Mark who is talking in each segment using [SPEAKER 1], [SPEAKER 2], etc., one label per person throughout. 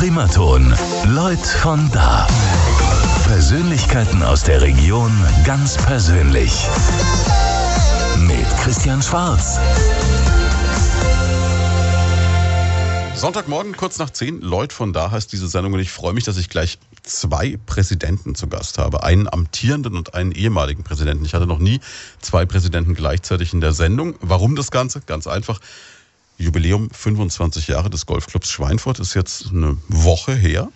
[SPEAKER 1] Primaton. Leut von da. Persönlichkeiten aus der Region ganz persönlich. Mit Christian Schwarz.
[SPEAKER 2] Sonntagmorgen, kurz nach 10, Leut von da heißt diese Sendung und ich freue mich, dass ich gleich zwei Präsidenten zu Gast habe. Einen amtierenden und einen ehemaligen Präsidenten. Ich hatte noch nie zwei Präsidenten gleichzeitig in der Sendung. Warum das Ganze? Ganz einfach. Jubiläum 25 Jahre des Golfclubs Schweinfurt ist jetzt eine Woche her.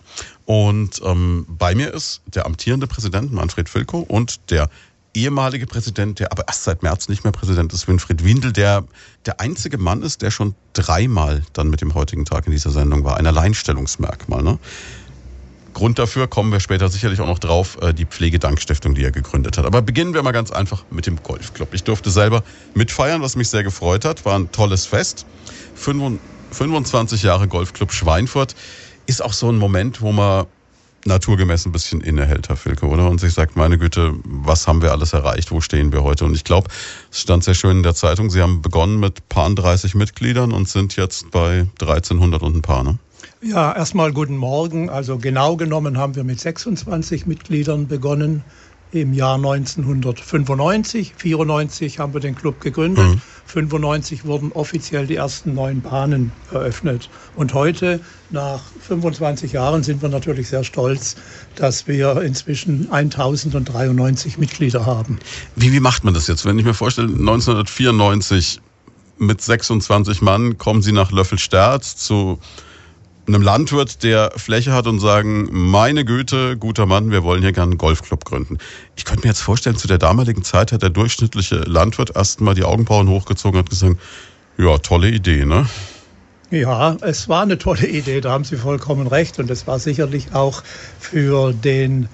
[SPEAKER 2] Und ähm, bei mir ist der amtierende Präsident Manfred Filko und der ehemalige Präsident, der aber erst seit März nicht mehr Präsident ist, Winfried Windel, der der einzige Mann ist, der schon dreimal dann mit dem heutigen Tag in dieser Sendung war. Ein Alleinstellungsmerkmal. Ne? Grund dafür kommen wir später sicherlich auch noch drauf, äh, die Pflegedankstiftung, die er gegründet hat. Aber beginnen wir mal ganz einfach mit dem Golfclub. Ich durfte selber mitfeiern, was mich sehr gefreut hat. War ein tolles Fest. 25 Jahre Golfclub Schweinfurt ist auch so ein Moment, wo man naturgemäß ein bisschen innehält, Herr Filke, oder? Und sich sagt, meine Güte, was haben wir alles erreicht? Wo stehen wir heute? Und ich glaube, es stand sehr schön in der Zeitung, Sie haben begonnen mit paar 30 Mitgliedern und sind jetzt bei 1300 und ein paar, ne?
[SPEAKER 3] Ja, erstmal guten Morgen. Also genau genommen haben wir mit 26 Mitgliedern begonnen im Jahr 1995. 94 haben wir den Club gegründet. Mhm. 95 wurden offiziell die ersten neun Bahnen eröffnet. Und heute, nach 25 Jahren, sind wir natürlich sehr stolz, dass wir inzwischen 1093 Mitglieder haben.
[SPEAKER 2] Wie, wie macht man das jetzt? Wenn ich mir vorstelle, 1994 mit 26 Mann kommen Sie nach Löffelsterz zu einem Landwirt, der Fläche hat und sagen, meine Güte, guter Mann, wir wollen hier gerne einen Golfclub gründen. Ich könnte mir jetzt vorstellen, zu der damaligen Zeit hat der durchschnittliche Landwirt erstmal die Augenbrauen hochgezogen und gesagt, ja, tolle Idee, ne?
[SPEAKER 3] Ja, es war eine tolle Idee, da haben Sie vollkommen recht. Und es war sicherlich auch für den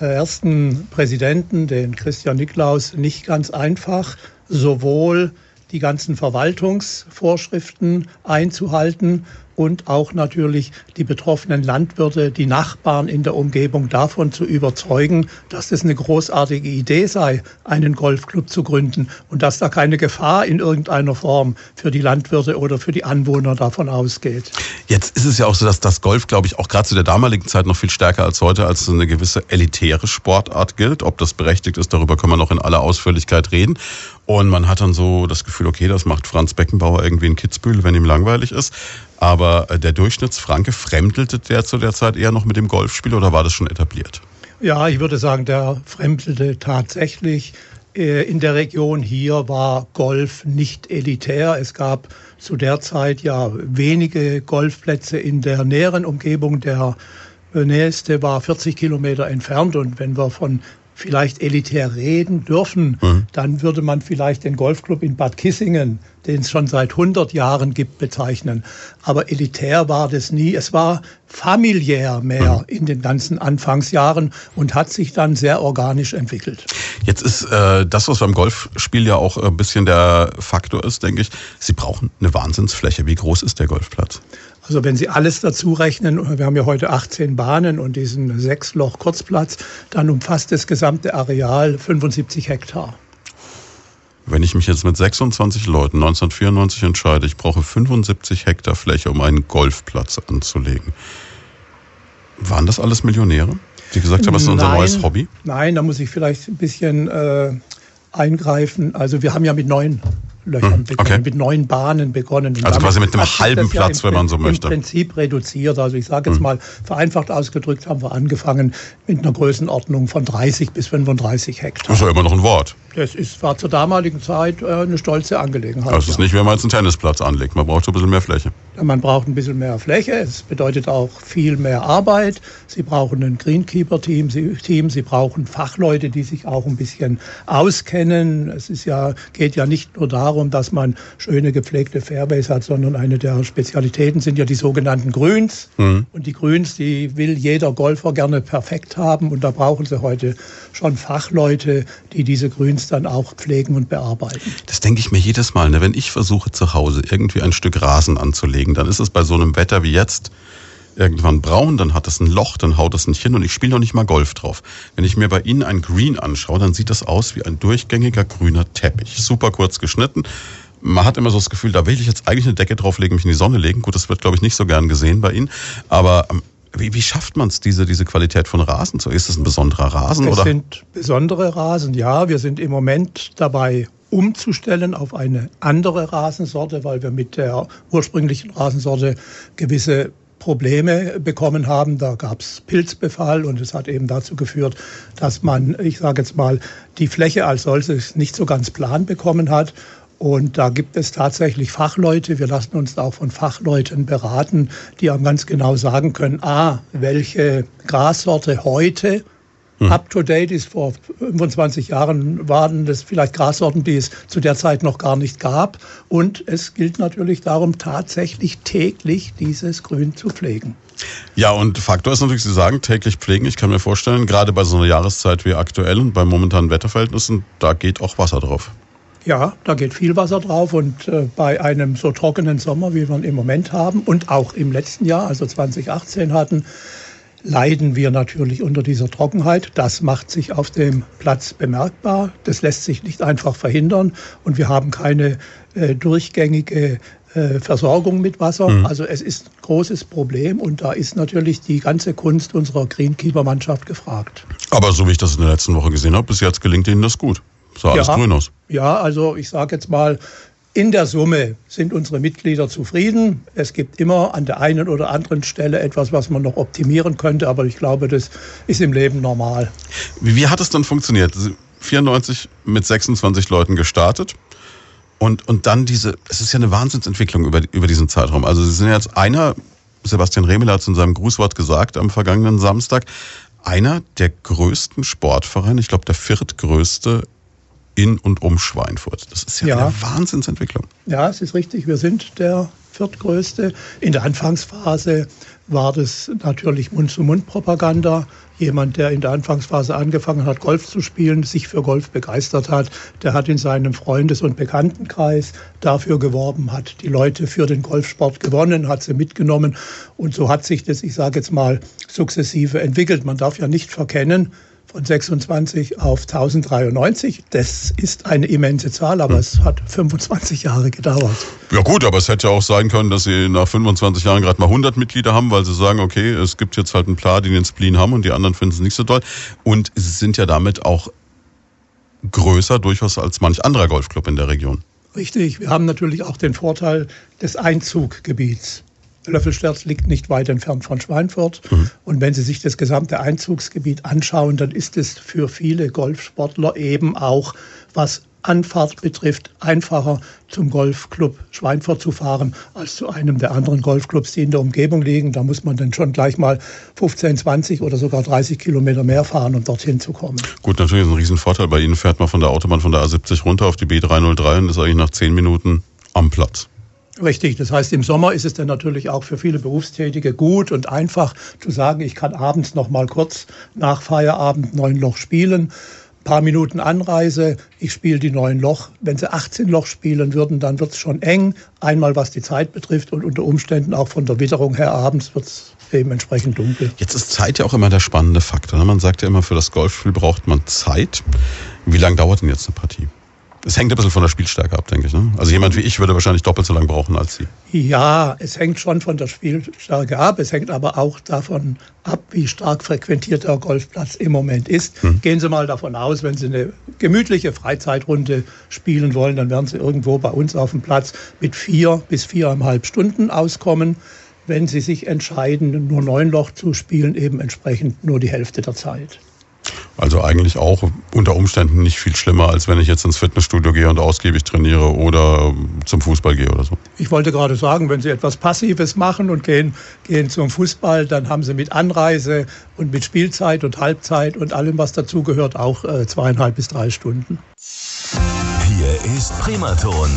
[SPEAKER 3] äh, ersten Präsidenten, den Christian Niklaus, nicht ganz einfach, sowohl die ganzen Verwaltungsvorschriften einzuhalten und auch natürlich die betroffenen Landwirte, die Nachbarn in der Umgebung davon zu überzeugen, dass es eine großartige Idee sei, einen Golfclub zu gründen und dass da keine Gefahr in irgendeiner Form für die Landwirte oder für die Anwohner davon ausgeht.
[SPEAKER 2] Jetzt ist es ja auch so, dass das Golf, glaube ich, auch gerade zu der damaligen Zeit noch viel stärker als heute als eine gewisse elitäre Sportart gilt. Ob das berechtigt ist, darüber können wir noch in aller Ausführlichkeit reden. Und man hat dann so das Gefühl, okay, das macht Franz Beckenbauer irgendwie in Kitzbühel, wenn ihm langweilig ist. Aber äh, der Durchschnittsfranke fremdelte der zu der Zeit eher noch mit dem Golfspiel oder war das schon etabliert?
[SPEAKER 3] Ja, ich würde sagen, der fremdelte tatsächlich. Äh, in der Region hier war Golf nicht elitär. Es gab zu der Zeit ja wenige Golfplätze in der näheren Umgebung. Der äh, nächste war 40 Kilometer entfernt. Und wenn wir von vielleicht elitär reden dürfen, mhm. dann würde man vielleicht den Golfclub in Bad Kissingen, den es schon seit 100 Jahren gibt, bezeichnen. Aber elitär war das nie. Es war familiär mehr mhm. in den ganzen Anfangsjahren und hat sich dann sehr organisch entwickelt.
[SPEAKER 2] Jetzt ist äh, das, was beim Golfspiel ja auch ein bisschen der Faktor ist, denke ich, Sie brauchen eine Wahnsinnsfläche. Wie groß ist der Golfplatz?
[SPEAKER 3] Also wenn Sie alles dazu rechnen, wir haben ja heute 18 Bahnen und diesen Sechs-Loch-Kurzplatz, dann umfasst das gesamte Areal 75 Hektar.
[SPEAKER 2] Wenn ich mich jetzt mit 26 Leuten 1994 entscheide, ich brauche 75 Hektar Fläche, um einen Golfplatz anzulegen, waren das alles Millionäre, die gesagt haben, das ist unser
[SPEAKER 3] nein,
[SPEAKER 2] neues Hobby?
[SPEAKER 3] Nein, da muss ich vielleicht ein bisschen äh, eingreifen. Also wir haben ja mit neun Löchern hm, okay. mit neun Bahnen begonnen.
[SPEAKER 2] Und also quasi mit einem halben Platz, ja wenn man so möchte.
[SPEAKER 3] Im Prinzip reduziert. Also ich sage jetzt hm. mal, vereinfacht ausgedrückt haben wir angefangen mit einer Größenordnung von 30 bis 35 Hektar.
[SPEAKER 2] Das ist ja immer noch ein Wort.
[SPEAKER 3] Das ist, war zur damaligen Zeit äh, eine stolze Angelegenheit.
[SPEAKER 2] Das ist ja. nicht, wenn man jetzt einen Tennisplatz anlegt. Man braucht so ein bisschen mehr Fläche.
[SPEAKER 3] Man braucht ein bisschen mehr Fläche. Es bedeutet auch viel mehr Arbeit. Sie brauchen ein Greenkeeper-Team. Sie, Team. Sie brauchen Fachleute, die sich auch ein bisschen auskennen. Es ist ja, geht ja nicht nur darum, dass man schöne gepflegte Fairways hat, sondern eine der Spezialitäten sind ja die sogenannten Grüns. Mhm. Und die Grüns, die will jeder Golfer gerne perfekt haben. Und da brauchen sie heute schon Fachleute, die diese Grüns dann auch pflegen und bearbeiten.
[SPEAKER 2] Das denke ich mir jedes Mal. Ne? Wenn ich versuche zu Hause irgendwie ein Stück Rasen anzulegen, dann ist es bei so einem Wetter wie jetzt irgendwann braun, dann hat es ein Loch, dann haut es nicht hin und ich spiele noch nicht mal Golf drauf. Wenn ich mir bei Ihnen ein Green anschaue, dann sieht das aus wie ein durchgängiger grüner Teppich. Super kurz geschnitten. Man hat immer so das Gefühl, da will ich jetzt eigentlich eine Decke drauflegen, mich in die Sonne legen. Gut, das wird, glaube ich, nicht so gern gesehen bei Ihnen. Aber ähm, Wie, wie schafft man es, diese, diese Qualität von Rasen zu? Ist es ein besonderer Rasen?
[SPEAKER 3] Es
[SPEAKER 2] oder?
[SPEAKER 3] sind besondere Rasen, ja. Wir sind im Moment dabei, umzustellen auf eine andere Rasensorte, weil wir mit der ursprünglichen Rasensorte gewisse Probleme bekommen haben. Da gab es Pilzbefall und es hat eben dazu geführt, dass man, ich sage jetzt mal, die Fläche als solches nicht so ganz plan bekommen hat. Und da gibt es tatsächlich Fachleute. Wir lassen uns auch von Fachleuten beraten, die einem ganz genau sagen können, a, welche Grassorte heute
[SPEAKER 2] Hm.
[SPEAKER 3] up to date ist. Vor 25 Jahren waren das vielleicht Grassorten, die es zu der Zeit noch gar nicht gab. Und es gilt natürlich darum, tatsächlich täglich dieses Grün zu pflegen.
[SPEAKER 2] Ja, und Faktor ist natürlich, Sie sagen, täglich pflegen. Ich kann mir vorstellen, gerade bei so einer Jahreszeit wie aktuell und bei momentanen Wetterverhältnissen, da geht auch Wasser drauf.
[SPEAKER 3] Ja, da geht viel Wasser drauf und äh, bei einem so trockenen Sommer, wie wir ihn im Moment haben und auch im letzten Jahr, also 2018 hatten, leiden wir natürlich unter dieser Trockenheit. Das macht sich auf dem Platz bemerkbar. Das lässt sich nicht einfach verhindern und wir haben keine äh, durchgängige äh, Versorgung mit Wasser. Also es ist ein großes Problem und da ist natürlich die ganze Kunst unserer Greenkeeper-Mannschaft gefragt.
[SPEAKER 2] Aber so wie ich das in der letzten Woche gesehen habe, bis jetzt gelingt Ihnen das gut. Sah alles
[SPEAKER 3] Ja.
[SPEAKER 2] grün aus.
[SPEAKER 3] Ja, also ich sage jetzt mal, in der Summe sind unsere Mitglieder zufrieden. Es gibt immer an der einen oder anderen Stelle etwas, was man noch optimieren könnte, aber ich glaube, das ist im Leben normal.
[SPEAKER 2] Wie, hat es dann funktioniert? Sie- 94 mit 26 Leuten gestartet. Und, und dann diese, es ist ja eine Wahnsinnsentwicklung über, über diesen Zeitraum. Also Sie sind jetzt einer, Sebastian Remel hat es in seinem Grußwort gesagt am vergangenen Samstag, einer der größten Sportvereine, ich glaube der viertgrößte in und um Schweinfurt. Das ist ja,
[SPEAKER 3] Ja.
[SPEAKER 2] eine Wahnsinnsentwicklung.
[SPEAKER 3] Ja, es ist richtig, wir sind der viertgrößte. In der Anfangsphase war das natürlich Mund-zu-Mund-Propaganda. Jemand, der in der Anfangsphase angefangen hat, Golf zu spielen, sich für Golf begeistert hat, der hat in seinem Freundes- und Bekanntenkreis dafür geworben, hat die Leute für den Golfsport gewonnen, hat sie mitgenommen. Und so hat sich das, ich sage jetzt mal, sukzessive entwickelt. Man darf ja nicht verkennen, von 26 auf 1093. Das ist eine immense Zahl, aber es hat 25 Jahre gedauert.
[SPEAKER 2] Ja gut, aber es hätte ja auch sein können, dass Sie nach 25 Jahren gerade mal 100 Mitglieder haben, weil Sie sagen, okay, es gibt jetzt halt ein paar, die den Spleen haben und die anderen finden es nicht so toll. Und Sie sind ja damit auch größer durchaus als manch anderer Golfclub in der Region.
[SPEAKER 3] Richtig, wir haben natürlich auch den Vorteil des Einzuggebiets. Löffelsterz liegt nicht weit entfernt von Schweinfurt. Und wenn Sie sich das gesamte Einzugsgebiet anschauen, dann ist es für viele Golfsportler eben auch, was Anfahrt betrifft, einfacher zum Golfclub Schweinfurt zu fahren, als zu einem der anderen Golfclubs, die in der Umgebung liegen. Da muss man dann schon gleich mal 15, 20 oder sogar 30 Kilometer mehr fahren, um dorthin zu kommen.
[SPEAKER 2] Gut, natürlich ist ein Riesenvorteil. Bei Ihnen fährt man von der Autobahn von der A70 runter auf die B303 und ist eigentlich nach 10 Minuten am Platz.
[SPEAKER 3] Richtig, das heißt, im Sommer ist es dann natürlich auch für viele Berufstätige gut und einfach zu sagen, ich kann abends noch mal kurz nach Feierabend neun Loch spielen. Ein paar Minuten Anreise, ich spiele die neun Loch. Wenn sie 18 Loch spielen würden, dann wird es schon eng. Einmal was die Zeit betrifft und unter Umständen auch von der Witterung her abends wird es dementsprechend dunkel.
[SPEAKER 2] Jetzt ist Zeit ja auch immer der spannende Faktor. ne? Man sagt ja immer, für das Golfspiel braucht man Zeit. Wie lange dauert denn jetzt eine Partie? Es hängt ein bisschen von der Spielstärke ab, denke ich. Ne? Also jemand wie ich würde wahrscheinlich doppelt so lange brauchen als Sie.
[SPEAKER 3] Ja, es hängt schon von der Spielstärke ab. Es hängt aber auch davon ab, wie stark frequentiert der Golfplatz im Moment ist. Gehen Sie mal davon aus, wenn Sie eine gemütliche Freizeitrunde spielen wollen, dann werden Sie irgendwo bei uns auf dem Platz mit vier bis viereinhalb Stunden auskommen. Wenn Sie sich entscheiden, nur neun Loch zu spielen, eben entsprechend nur die Hälfte der Zeit.
[SPEAKER 2] Also eigentlich auch unter Umständen nicht viel schlimmer, als wenn ich jetzt ins Fitnessstudio gehe und ausgiebig trainiere oder zum Fußball gehe oder so.
[SPEAKER 3] Ich wollte gerade sagen, wenn Sie etwas Passives machen und gehen, gehen zum Fußball, dann haben Sie mit Anreise und mit Spielzeit und Halbzeit und allem, was dazugehört, auch äh, zweieinhalb bis drei Stunden.
[SPEAKER 1] Hier ist Primaton.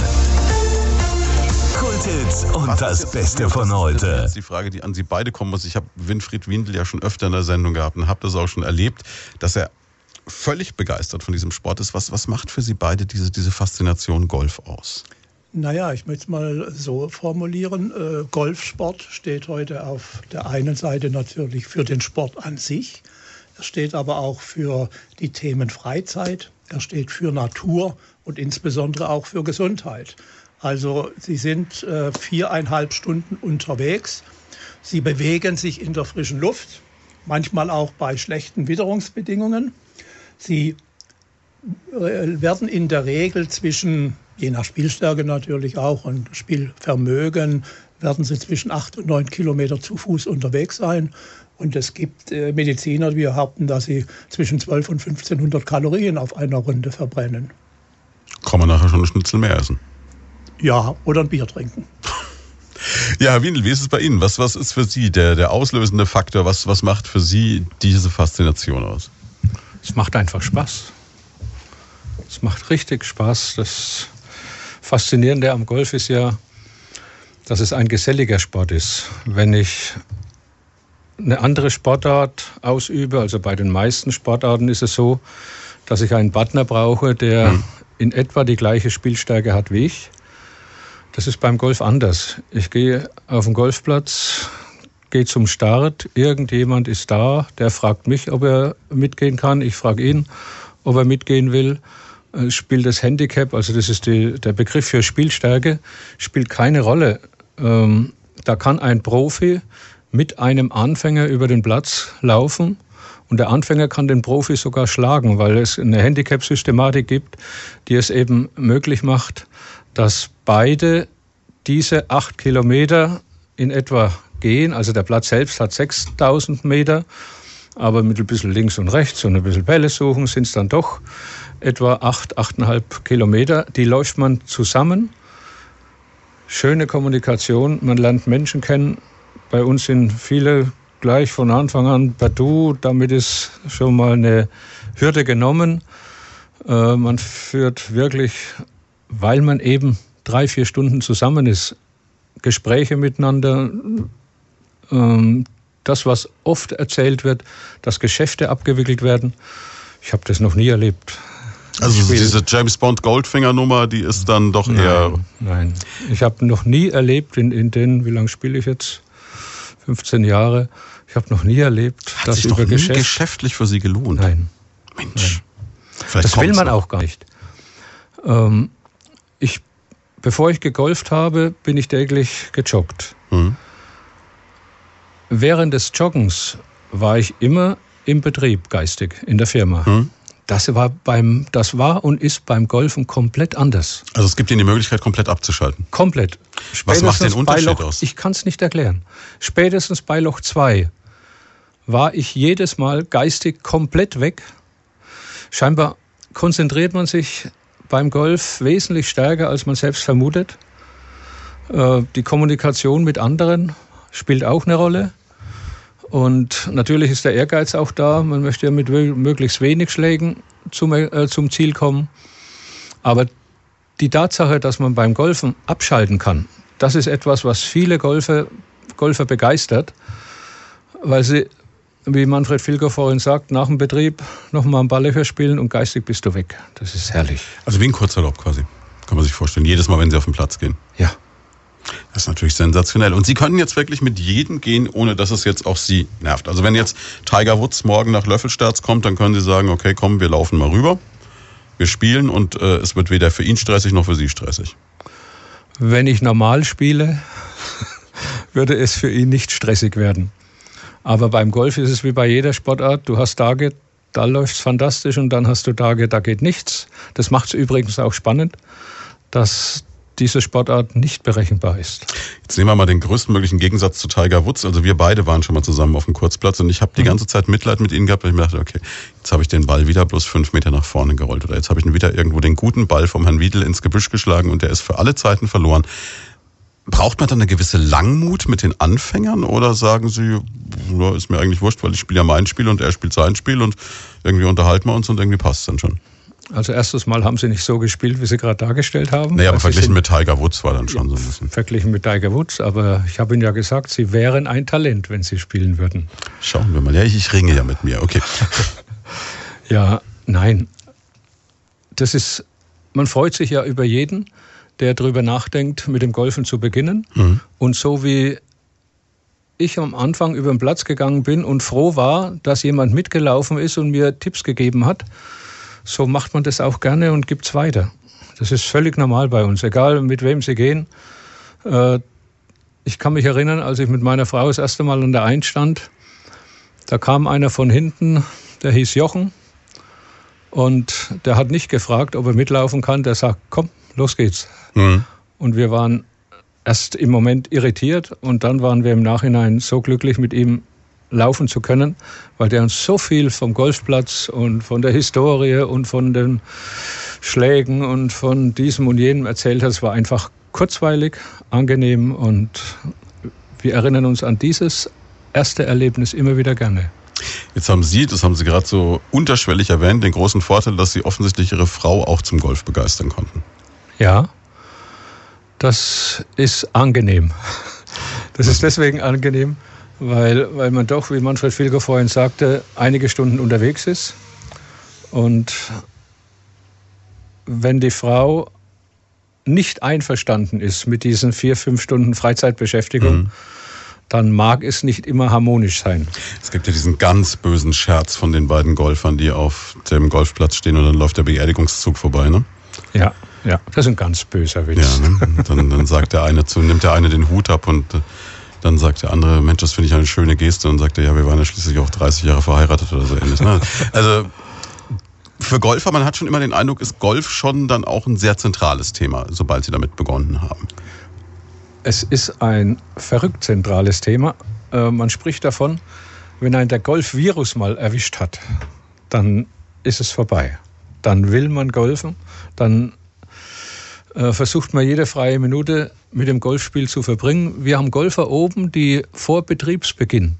[SPEAKER 1] Kulthits und das Beste von
[SPEAKER 2] Das ist
[SPEAKER 1] heute.
[SPEAKER 2] die Frage, die an Sie beide kommen muss. Ich habe Winfried Windel ja schon öfter in der Sendung gehabt und habe das auch schon erlebt, dass er völlig begeistert von diesem Sport ist. Was, was macht für Sie beide diese, diese Faszination Golf aus?
[SPEAKER 3] Naja, ich möchte es mal so formulieren. Äh, Golfsport steht heute auf der einen Seite natürlich für den Sport an sich. Er steht aber auch für die Themen Freizeit. Er steht für Natur und insbesondere auch für Gesundheit. Also Sie sind äh, viereinhalb Stunden unterwegs. Sie bewegen sich in der frischen Luft, manchmal auch bei schlechten Witterungsbedingungen. Sie äh, werden in der Regel zwischen, je nach Spielstärke natürlich auch und Spielvermögen, werden sie zwischen acht und neun Kilometer zu Fuß unterwegs sein. Und es gibt äh, Mediziner, die behaupten, dass sie zwischen 12 und 1500 Kalorien auf einer Runde verbrennen.
[SPEAKER 2] Kann man nachher schon ein Schnitzel mehr essen?
[SPEAKER 3] Ja, oder ein Bier trinken.
[SPEAKER 2] Ja, Herr Windel, wie ist es bei Ihnen? Was, was ist für Sie der, der auslösende Faktor? Was, was macht für Sie diese Faszination aus?
[SPEAKER 4] Es macht einfach Spaß. Es macht richtig Spaß. Das Faszinierende am Golf ist ja, dass es ein geselliger Sport ist. Wenn ich eine andere Sportart ausübe, also bei den meisten Sportarten ist es so, dass ich einen Partner brauche, der hm. in etwa die gleiche Spielstärke hat wie ich. Das ist beim Golf anders. Ich gehe auf den Golfplatz, gehe zum Start, irgendjemand ist da, der fragt mich, ob er mitgehen kann, ich frage ihn, ob er mitgehen will. Äh, spielt das Handicap, also das ist die, der Begriff für Spielstärke, spielt keine Rolle. Ähm, da kann ein Profi mit einem Anfänger über den Platz laufen und der Anfänger kann den Profi sogar schlagen, weil es eine Handicap-Systematik gibt, die es eben möglich macht, dass beide diese acht Kilometer in etwa gehen. Also der Platz selbst hat 6000 Meter, aber mit ein bisschen links und rechts und ein bisschen Bälle suchen sind es dann doch etwa acht, achteinhalb Kilometer. Die läuft man zusammen. Schöne Kommunikation, man lernt Menschen kennen, bei uns sind viele gleich von Anfang an per Du. Damit ist schon mal eine Hürde genommen. Äh, man führt wirklich, weil man eben drei, vier Stunden zusammen ist, Gespräche miteinander. Ähm, das, was oft erzählt wird, dass Geschäfte abgewickelt werden. Ich habe das noch nie erlebt.
[SPEAKER 2] Also diese James Bond Goldfinger Nummer, die ist dann doch
[SPEAKER 4] nein,
[SPEAKER 2] eher.
[SPEAKER 4] Nein, ich habe noch nie erlebt in, in den, wie lange spiele ich jetzt? 15 Jahre. Ich habe noch nie erlebt,
[SPEAKER 2] Hat dass sich über doch Geschäft geschäftlich für Sie gelohnt.
[SPEAKER 4] Nein.
[SPEAKER 2] Mensch.
[SPEAKER 4] Nein. Das will man noch. auch gar nicht. Ähm, bevor ich gegolft habe, bin ich täglich gejoggt. Mhm. Während des Joggens war ich immer im Betrieb geistig in der Firma. Mhm. Das war, beim, das war und ist beim Golfen komplett anders.
[SPEAKER 2] Also es gibt Ihnen die Möglichkeit, komplett abzuschalten?
[SPEAKER 4] Komplett.
[SPEAKER 2] Spätestens Was macht den Unterschied
[SPEAKER 4] Loch,
[SPEAKER 2] aus?
[SPEAKER 4] Ich kann es nicht erklären. Spätestens bei Loch 2 war ich jedes Mal geistig komplett weg. Scheinbar konzentriert man sich beim Golf wesentlich stärker, als man selbst vermutet. Äh, die Kommunikation mit anderen spielt auch eine Rolle. Und natürlich ist der Ehrgeiz auch da. Man möchte ja mit möglichst wenig Schlägen zum, äh, zum Ziel kommen. Aber die Tatsache, dass man beim Golfen abschalten kann, das ist etwas, was viele Golfer, Golfer begeistert, weil sie, wie Manfred Filger vorhin sagt, nach dem Betrieb nochmal ein paar Löcher spielen und geistig bist du weg. Das ist herrlich.
[SPEAKER 2] Also wie ein Kurzurlaub quasi, kann man sich vorstellen. Jedes Mal, wenn Sie auf den Platz gehen.
[SPEAKER 4] Ja.
[SPEAKER 2] Das ist natürlich sensationell. Und Sie können jetzt wirklich mit jedem gehen, ohne dass es jetzt auch Sie nervt. Also wenn jetzt Tiger Woods morgen nach Löffelsterz kommt, dann können Sie sagen, okay, komm, wir laufen mal rüber, wir spielen und äh, es wird weder für ihn stressig noch für Sie stressig.
[SPEAKER 4] Wenn ich normal spiele, würde es für ihn nicht stressig werden. Aber beim Golf ist es wie bei jeder Sportart. Du hast Tage, da läuft es fantastisch und dann hast du Tage, da geht nichts. Das macht es übrigens auch spannend, dass diese Sportart nicht berechenbar ist.
[SPEAKER 2] Jetzt nehmen wir mal den größtmöglichen Gegensatz zu Tiger Woods. Also wir beide waren schon mal zusammen auf dem Kurzplatz und ich habe die mhm. ganze Zeit Mitleid mit ihnen gehabt, weil ich mir dachte, okay, jetzt habe ich den Ball wieder bloß fünf Meter nach vorne gerollt oder jetzt habe ich wieder irgendwo den guten Ball vom Herrn Wiedel ins Gebüsch geschlagen und der ist für alle Zeiten verloren. Braucht man dann eine gewisse Langmut mit den Anfängern oder sagen Sie, ja, ist mir eigentlich wurscht, weil ich spiele ja mein Spiel und er spielt sein Spiel und irgendwie unterhalten wir uns und irgendwie passt es dann schon?
[SPEAKER 4] Also erstes Mal haben sie nicht so gespielt, wie sie gerade dargestellt haben.
[SPEAKER 2] Naja, aber verglichen mit Tiger Woods war dann schon so ein bisschen.
[SPEAKER 4] Verglichen mit Tiger Woods, aber ich habe Ihnen ja gesagt, Sie wären ein Talent, wenn Sie spielen würden.
[SPEAKER 2] Schauen wir mal. Ja, ich, ich ringe ja mit mir, okay.
[SPEAKER 4] ja, nein. Das ist, man freut sich ja über jeden, der darüber nachdenkt, mit dem Golfen zu beginnen. Mhm. Und so wie ich am Anfang über den Platz gegangen bin und froh war, dass jemand mitgelaufen ist und mir Tipps gegeben hat, so macht man das auch gerne und gibt es weiter. Das ist völlig normal bei uns, egal mit wem Sie gehen. Äh, ich kann mich erinnern, als ich mit meiner Frau das erste Mal an der Eins stand, da kam einer von hinten, der hieß Jochen. Und der hat nicht gefragt, ob er mitlaufen kann. Der sagt, komm, los geht's. Mhm. Und wir waren erst im Moment irritiert und dann waren wir im Nachhinein so glücklich, mit ihm laufen zu können, weil der uns so viel vom Golfplatz und von der Historie und von den Schlägen und von diesem und jenem erzählt hat. Es war einfach kurzweilig, angenehm und wir erinnern uns an dieses erste Erlebnis immer wieder gerne.
[SPEAKER 2] Jetzt haben Sie, das haben Sie gerade so unterschwellig erwähnt, den großen Vorteil, dass Sie offensichtlich Ihre Frau auch zum Golf begeistern konnten.
[SPEAKER 4] Ja, das ist angenehm. Das ist deswegen angenehm, weil, weil man doch, wie Manfred Filger vorhin sagte, einige Stunden unterwegs ist. Und wenn die Frau nicht einverstanden ist mit diesen vier, fünf Stunden Freizeitbeschäftigung, mhm. dann mag es nicht immer harmonisch sein.
[SPEAKER 2] Es gibt ja diesen ganz bösen Scherz von den beiden Golfern, die auf dem Golfplatz stehen und dann läuft der Beerdigungszug vorbei, ne?
[SPEAKER 4] Ja, ja, das ist ein ganz böser Witz.
[SPEAKER 2] Ja, ne? dann, dann sagt der eine zu, nimmt der eine den Hut ab und dann sagt der andere, Mensch, das finde ich eine schöne Geste. Und sagt er, ja, wir waren ja schließlich auch 30 Jahre verheiratet oder so ähnlich. Ne? Also für Golfer, man hat schon immer den Eindruck, ist Golf schon dann auch ein sehr zentrales Thema, sobald sie damit begonnen haben.
[SPEAKER 4] Es ist ein verrückt zentrales Thema. Äh, man spricht davon, wenn ein der Golf-Virus mal erwischt hat, dann ist es vorbei. Dann will man golfen, dann äh, versucht man jede freie Minute mit dem Golfspiel zu verbringen. Wir haben Golfer oben, die vor Betriebsbeginn,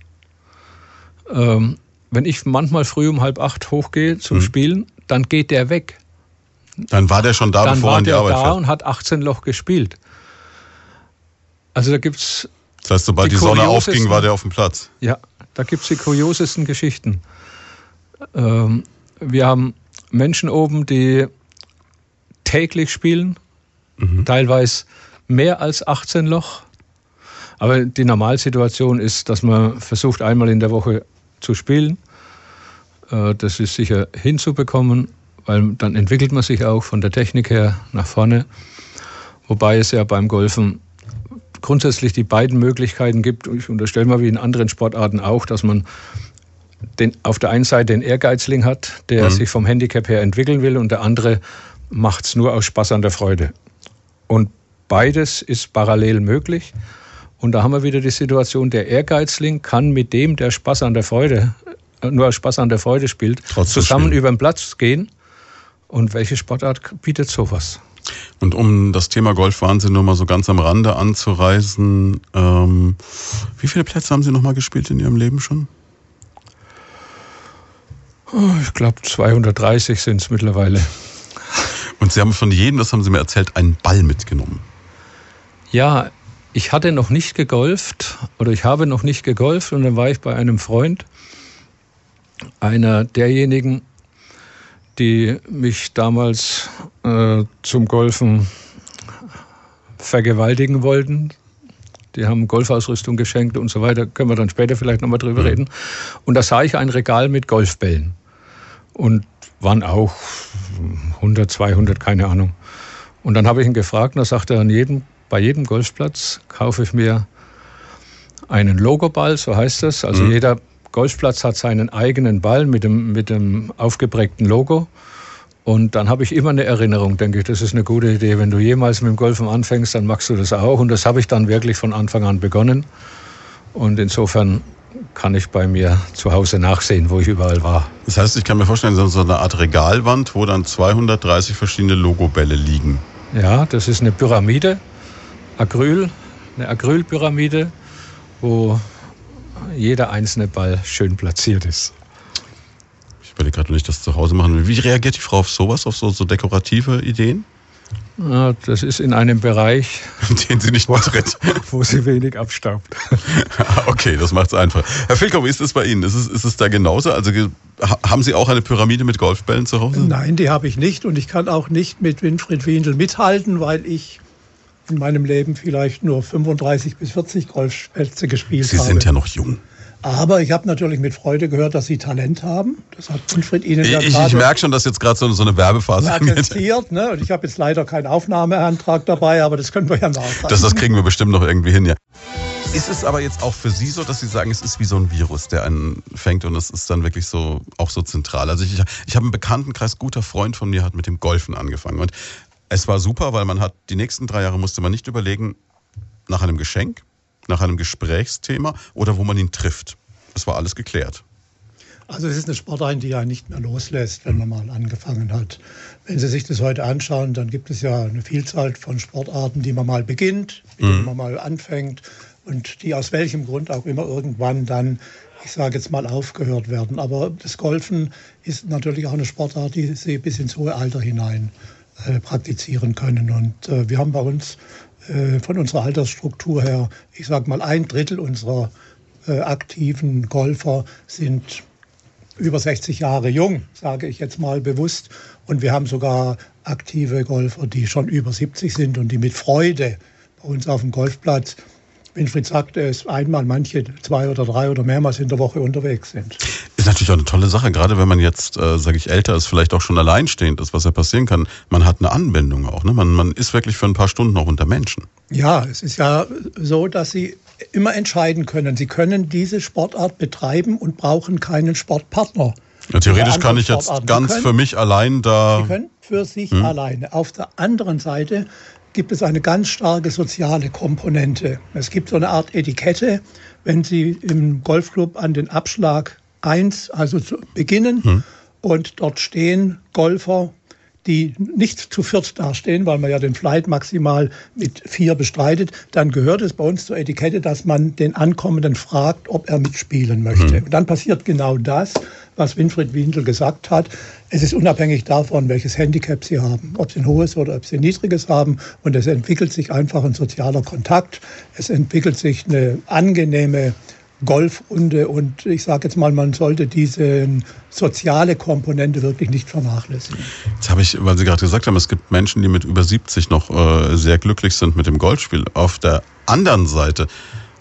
[SPEAKER 4] ähm, wenn ich manchmal früh um halb acht hochgehe zum mhm. Spielen, dann geht der weg.
[SPEAKER 2] Dann war der schon da,
[SPEAKER 4] dann
[SPEAKER 2] bevor
[SPEAKER 4] war
[SPEAKER 2] er die
[SPEAKER 4] der
[SPEAKER 2] Arbeit
[SPEAKER 4] da
[SPEAKER 2] fährt.
[SPEAKER 4] und hat 18 Loch gespielt. Also da gibt's
[SPEAKER 2] Das heißt, sobald die,
[SPEAKER 4] die
[SPEAKER 2] Sonne aufging, war der auf dem Platz.
[SPEAKER 4] Ja, da gibt es die kuriosesten Geschichten. Ähm, wir haben Menschen oben, die täglich spielen, teilweise mehr als 18 Loch. Aber die Normalsituation ist, dass man versucht, einmal in der Woche zu spielen. Äh, Das ist sicher hinzubekommen, weil dann entwickelt man sich auch von der Technik her nach vorne. Wobei es ja beim Golfen grundsätzlich die beiden Möglichkeiten gibt. Ich unterstelle mal wie in anderen Sportarten auch, dass man den, auf der einen Seite den Ehrgeizling hat, der sich vom Handicap her entwickeln will und der andere macht es nur aus Spaß an der Freude. Und beides ist parallel möglich. Und da haben wir wieder die Situation, der Ehrgeizling kann mit dem, der Spaß an der Freude, nur Spaß an der Freude spielt,
[SPEAKER 2] Trotzdem
[SPEAKER 4] zusammen über den Platz gehen. Und welche Sportart bietet sowas?
[SPEAKER 2] Und um das Thema Golfwahnsinn nur mal so ganz am Rande anzureißen, ähm, wie viele Plätze haben Sie noch mal gespielt in Ihrem Leben schon?
[SPEAKER 4] Oh, Ich glaube, 230 sind es mittlerweile.
[SPEAKER 2] Und Sie haben von jedem, das haben Sie mir erzählt, einen Ball mitgenommen.
[SPEAKER 4] Ja, ich hatte noch nicht gegolft oder ich habe noch nicht gegolft und dann war ich bei einem Freund, einer derjenigen, die mich damals äh, zum Golfen vergewaltigen wollten. Die haben Golfausrüstung geschenkt und so weiter. Können wir dann später vielleicht nochmal drüber reden. Und da sah ich ein Regal mit Golfbällen. Und waren auch 100, 200, keine Ahnung. Und dann habe ich ihn gefragt und er sagte, an jedem, bei jedem Golfplatz kaufe ich mir einen Logoball, so heißt das. Also jeder Golfplatz hat seinen eigenen Ball mit dem, mit dem aufgeprägten Logo. Und dann habe ich immer eine Erinnerung, denke ich, das ist eine gute Idee. Wenn du jemals mit dem Golfen anfängst, dann machst du das auch. Und das habe ich dann wirklich von Anfang an begonnen. Und insofern kann ich bei mir zu Hause nachsehen, wo ich überall war.
[SPEAKER 2] Das heißt, ich kann mir vorstellen, so so eine Art Regalwand, wo dann 230 verschiedene Logobälle liegen.
[SPEAKER 4] Ja, das ist eine Pyramide, Acryl, eine Acrylpyramide, wo jeder einzelne Ball schön platziert ist.
[SPEAKER 2] Ich überlege gerade, wenn ich das zu Hause machen will. Wie reagiert die Frau auf sowas, auf so, so dekorative Ideen?
[SPEAKER 4] Das ist in einem Bereich,
[SPEAKER 2] Den sie nicht betritt.
[SPEAKER 4] wo sie wenig abstaubt.
[SPEAKER 2] okay, das macht's einfach. Herr Filkow, wie ist das bei Ihnen? Ist es, ist es da genauso? Also haben Sie auch eine Pyramide mit Golfbällen zu Hause?
[SPEAKER 3] Nein, die habe ich nicht und ich kann auch nicht mit Winfried Windel mithalten, weil ich in meinem Leben vielleicht nur 35 bis 40 Golfplätze gespielt
[SPEAKER 2] Sie
[SPEAKER 3] habe.
[SPEAKER 2] sind ja noch jung.
[SPEAKER 3] Aber ich habe natürlich mit Freude gehört, dass Sie Talent haben. Das hat Winfried Ihnen ja
[SPEAKER 2] Ich, ich merke schon, dass jetzt gerade so, so eine Werbephase
[SPEAKER 3] attestiert. Ne? Und ich habe jetzt leider keinen Aufnahmeantrag dabei, aber das können wir ja nachreichen.
[SPEAKER 2] Das, das kriegen wir bestimmt noch irgendwie hin, ja. Ist es aber jetzt auch für Sie so, dass Sie sagen, es ist wie so ein Virus, der einen fängt und es ist dann wirklich so auch so zentral? Also ich, ich habe einen Bekanntenkreis, guter Freund von mir hat mit dem Golfen angefangen und es war super, weil man hat die nächsten drei Jahre musste man nicht überlegen nach einem Geschenk, nach einem Gesprächsthema oder wo man ihn trifft. Es war alles geklärt.
[SPEAKER 3] Also es ist eine Sportart, die ja nicht mehr loslässt, wenn man mal angefangen hat. Wenn Sie sich das heute anschauen, dann gibt es ja eine Vielzahl von Sportarten, die man mal beginnt, mit denen man mal anfängt und die aus welchem Grund auch immer irgendwann dann, ich sage jetzt mal, aufgehört werden. Aber das Golfen ist natürlich auch eine Sportart, die Sie bis ins hohe Alter hinein äh, praktizieren können. Und äh, wir haben bei uns äh, von unserer Altersstruktur her, ich sage mal, ein Drittel unserer äh, aktiven Golfer sind über 60 Jahre jung, sage ich jetzt mal bewusst. Und wir haben sogar aktive Golfer, die schon über 70 sind und die mit Freude bei uns auf dem Golfplatz, Winfried sagte es, einmal manche zwei oder drei oder mehrmals in der Woche unterwegs sind.
[SPEAKER 2] Ist natürlich auch eine tolle Sache, gerade wenn man jetzt, äh, sage ich, älter ist, vielleicht auch schon alleinstehend ist, was ja passieren kann. Man hat eine Anbindung auch. Ne? Man, man ist wirklich für ein paar Stunden auch unter Menschen.
[SPEAKER 3] Ja, es ist ja so, dass Sie immer entscheiden können. Sie können diese Sportart betreiben und brauchen keinen Sportpartner.
[SPEAKER 2] Ja, theoretisch kann ich jetzt
[SPEAKER 3] Sportarten.
[SPEAKER 2] ganz
[SPEAKER 3] können-
[SPEAKER 2] für mich allein da.
[SPEAKER 3] Sie können für sich
[SPEAKER 2] Hm.
[SPEAKER 3] alleine. Auf der anderen Seite gibt es eine ganz starke soziale Komponente. Es gibt so eine Art Etikette, wenn Sie im Golfclub an den Abschlag 1, also zu beginnen,
[SPEAKER 2] Hm.
[SPEAKER 3] und dort stehen Golfer, die nicht zu viert dastehen, weil man ja den Flight maximal mit vier bestreitet, dann gehört es bei uns zur Etikette, dass man den Ankommenden fragt, ob er mitspielen möchte. Und dann passiert genau das, was Winfried Windel gesagt hat. Es ist unabhängig davon, welches Handicap Sie haben, ob Sie ein hohes oder ob Sie ein niedriges haben. Und es entwickelt sich einfach ein sozialer Kontakt. Es entwickelt sich eine angenehme Golfrunde und ich sage jetzt mal, man sollte diese soziale Komponente wirklich nicht vernachlässigen.
[SPEAKER 2] Jetzt habe ich, weil Sie gerade gesagt haben, es gibt Menschen, die mit über 70 noch äh, sehr glücklich sind mit dem Golfspiel. Auf der anderen Seite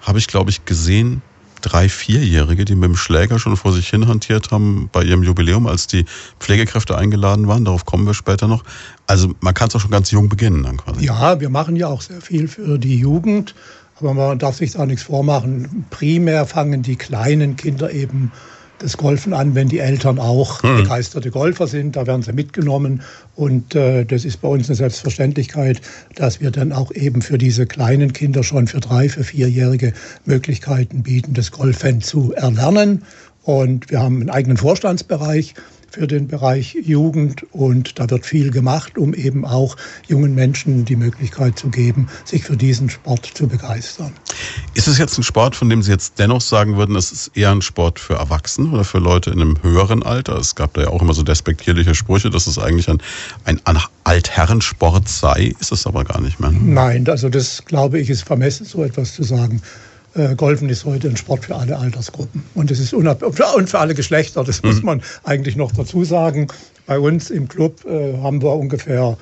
[SPEAKER 2] habe ich, glaube ich, gesehen, drei, vierjährige, die mit dem Schläger schon vor sich hin hantiert haben bei ihrem Jubiläum, als die Pflegekräfte eingeladen waren. Darauf kommen wir später noch. Also man kann es auch schon ganz jung beginnen dann quasi.
[SPEAKER 3] Ja, wir machen ja auch sehr viel für die Jugend, aber man darf sich da nichts vormachen. Primär fangen die kleinen Kinder eben das Golfen an, wenn die Eltern auch begeisterte Golfer sind. Da werden sie mitgenommen und äh, das ist bei uns eine Selbstverständlichkeit, dass wir dann auch eben für diese kleinen Kinder schon für drei, für vierjährige Möglichkeiten bieten, das Golfen zu erlernen. Und wir haben einen eigenen Vorstandsbereich für den Bereich Jugend und da wird viel gemacht, um eben auch jungen Menschen die Möglichkeit zu geben, sich für diesen Sport zu begeistern.
[SPEAKER 2] Ist es jetzt ein Sport, von dem Sie jetzt dennoch sagen würden, es ist eher ein Sport für Erwachsene oder für Leute in einem höheren Alter? Es gab da ja auch immer so despektierliche Sprüche, dass es eigentlich ein, ein Altherrensport sei. Ist es aber gar nicht mehr. ne?
[SPEAKER 3] Nein, also das glaube ich ist vermessen, so etwas zu sagen. Äh, Golfen ist heute ein Sport für alle Altersgruppen und es ist unab und für alle Geschlechter. Das muss man eigentlich noch dazu sagen. Bei uns im Club äh, haben wir ungefähr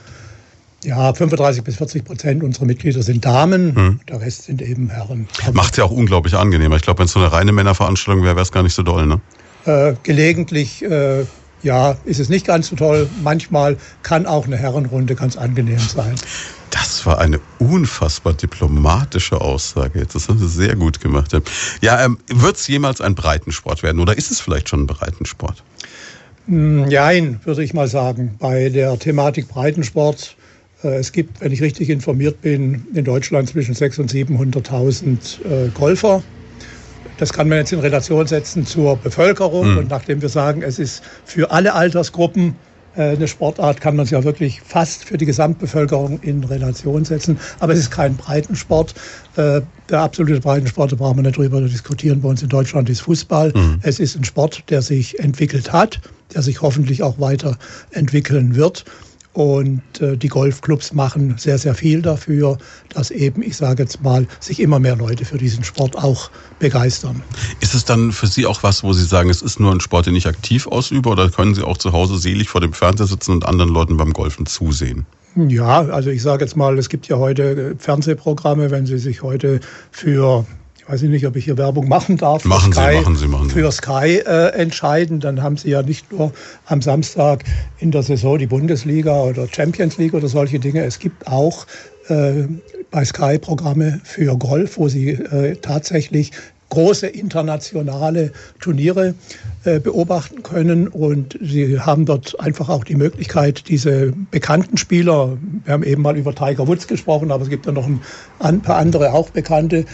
[SPEAKER 3] ja, 35 bis 40 Prozent unserer Mitglieder sind Damen, der Rest sind eben Herren. Aber,
[SPEAKER 2] Macht es ja auch unglaublich angenehm. Ich glaube, wenn es so eine reine Männerveranstaltung wäre, wäre es gar nicht so doll, ne?
[SPEAKER 3] Äh, gelegentlich äh, ja, ist es nicht ganz so toll. Manchmal kann auch eine Herrenrunde ganz angenehm sein.
[SPEAKER 2] Das war eine unfassbar diplomatische Aussage. Jetzt das haben Sie sehr gut gemacht. Ja, ähm, wird es jemals ein Breitensport werden oder ist es vielleicht schon ein Breitensport?
[SPEAKER 3] Nein, würde ich mal sagen. Bei der Thematik Breitensport, äh, es gibt, wenn ich richtig informiert bin, in Deutschland zwischen 600.000 und 700.000 äh, Golfer. Das kann man jetzt in Relation setzen zur Bevölkerung. Und nachdem wir sagen, es ist für alle Altersgruppen äh, eine Sportart, kann man es ja wirklich fast für die Gesamtbevölkerung in Relation setzen. Aber es ist kein Breitensport. Äh, Der absolute Breitensport, da brauchen wir nicht drüber diskutieren. Bei uns in Deutschland ist Fußball. Es ist ein Sport, der sich entwickelt hat, der sich hoffentlich auch weiterentwickeln wird. Und äh, die Golfclubs machen sehr, sehr viel dafür, dass eben, ich sage jetzt mal, sich immer mehr Leute für diesen Sport auch begeistern.
[SPEAKER 2] Ist es dann für Sie auch was, wo Sie sagen, es ist nur ein Sport, den ich aktiv ausübe oder können Sie auch zu Hause selig vor dem Fernseher sitzen und anderen Leuten beim Golfen zusehen?
[SPEAKER 3] Ja, also ich sage jetzt mal, es gibt ja heute äh, Fernsehprogramme, wenn Sie sich heute für ich weiß nicht, ob ich hier Werbung machen darf,
[SPEAKER 2] machen
[SPEAKER 3] Sky,
[SPEAKER 2] Sie, machen Sie, machen Sie.
[SPEAKER 3] für Sky äh, entscheiden. Dann haben Sie ja nicht nur am Samstag in der Saison die Bundesliga oder Champions League oder solche Dinge. Es gibt auch äh, bei Sky Programme für Golf, wo Sie äh, tatsächlich große internationale Turniere äh, beobachten können. Und sie haben dort einfach auch die Möglichkeit, diese bekannten Spieler, wir haben eben mal über Tiger Woods gesprochen, aber es gibt ja noch ein, ein paar andere auch bekannte,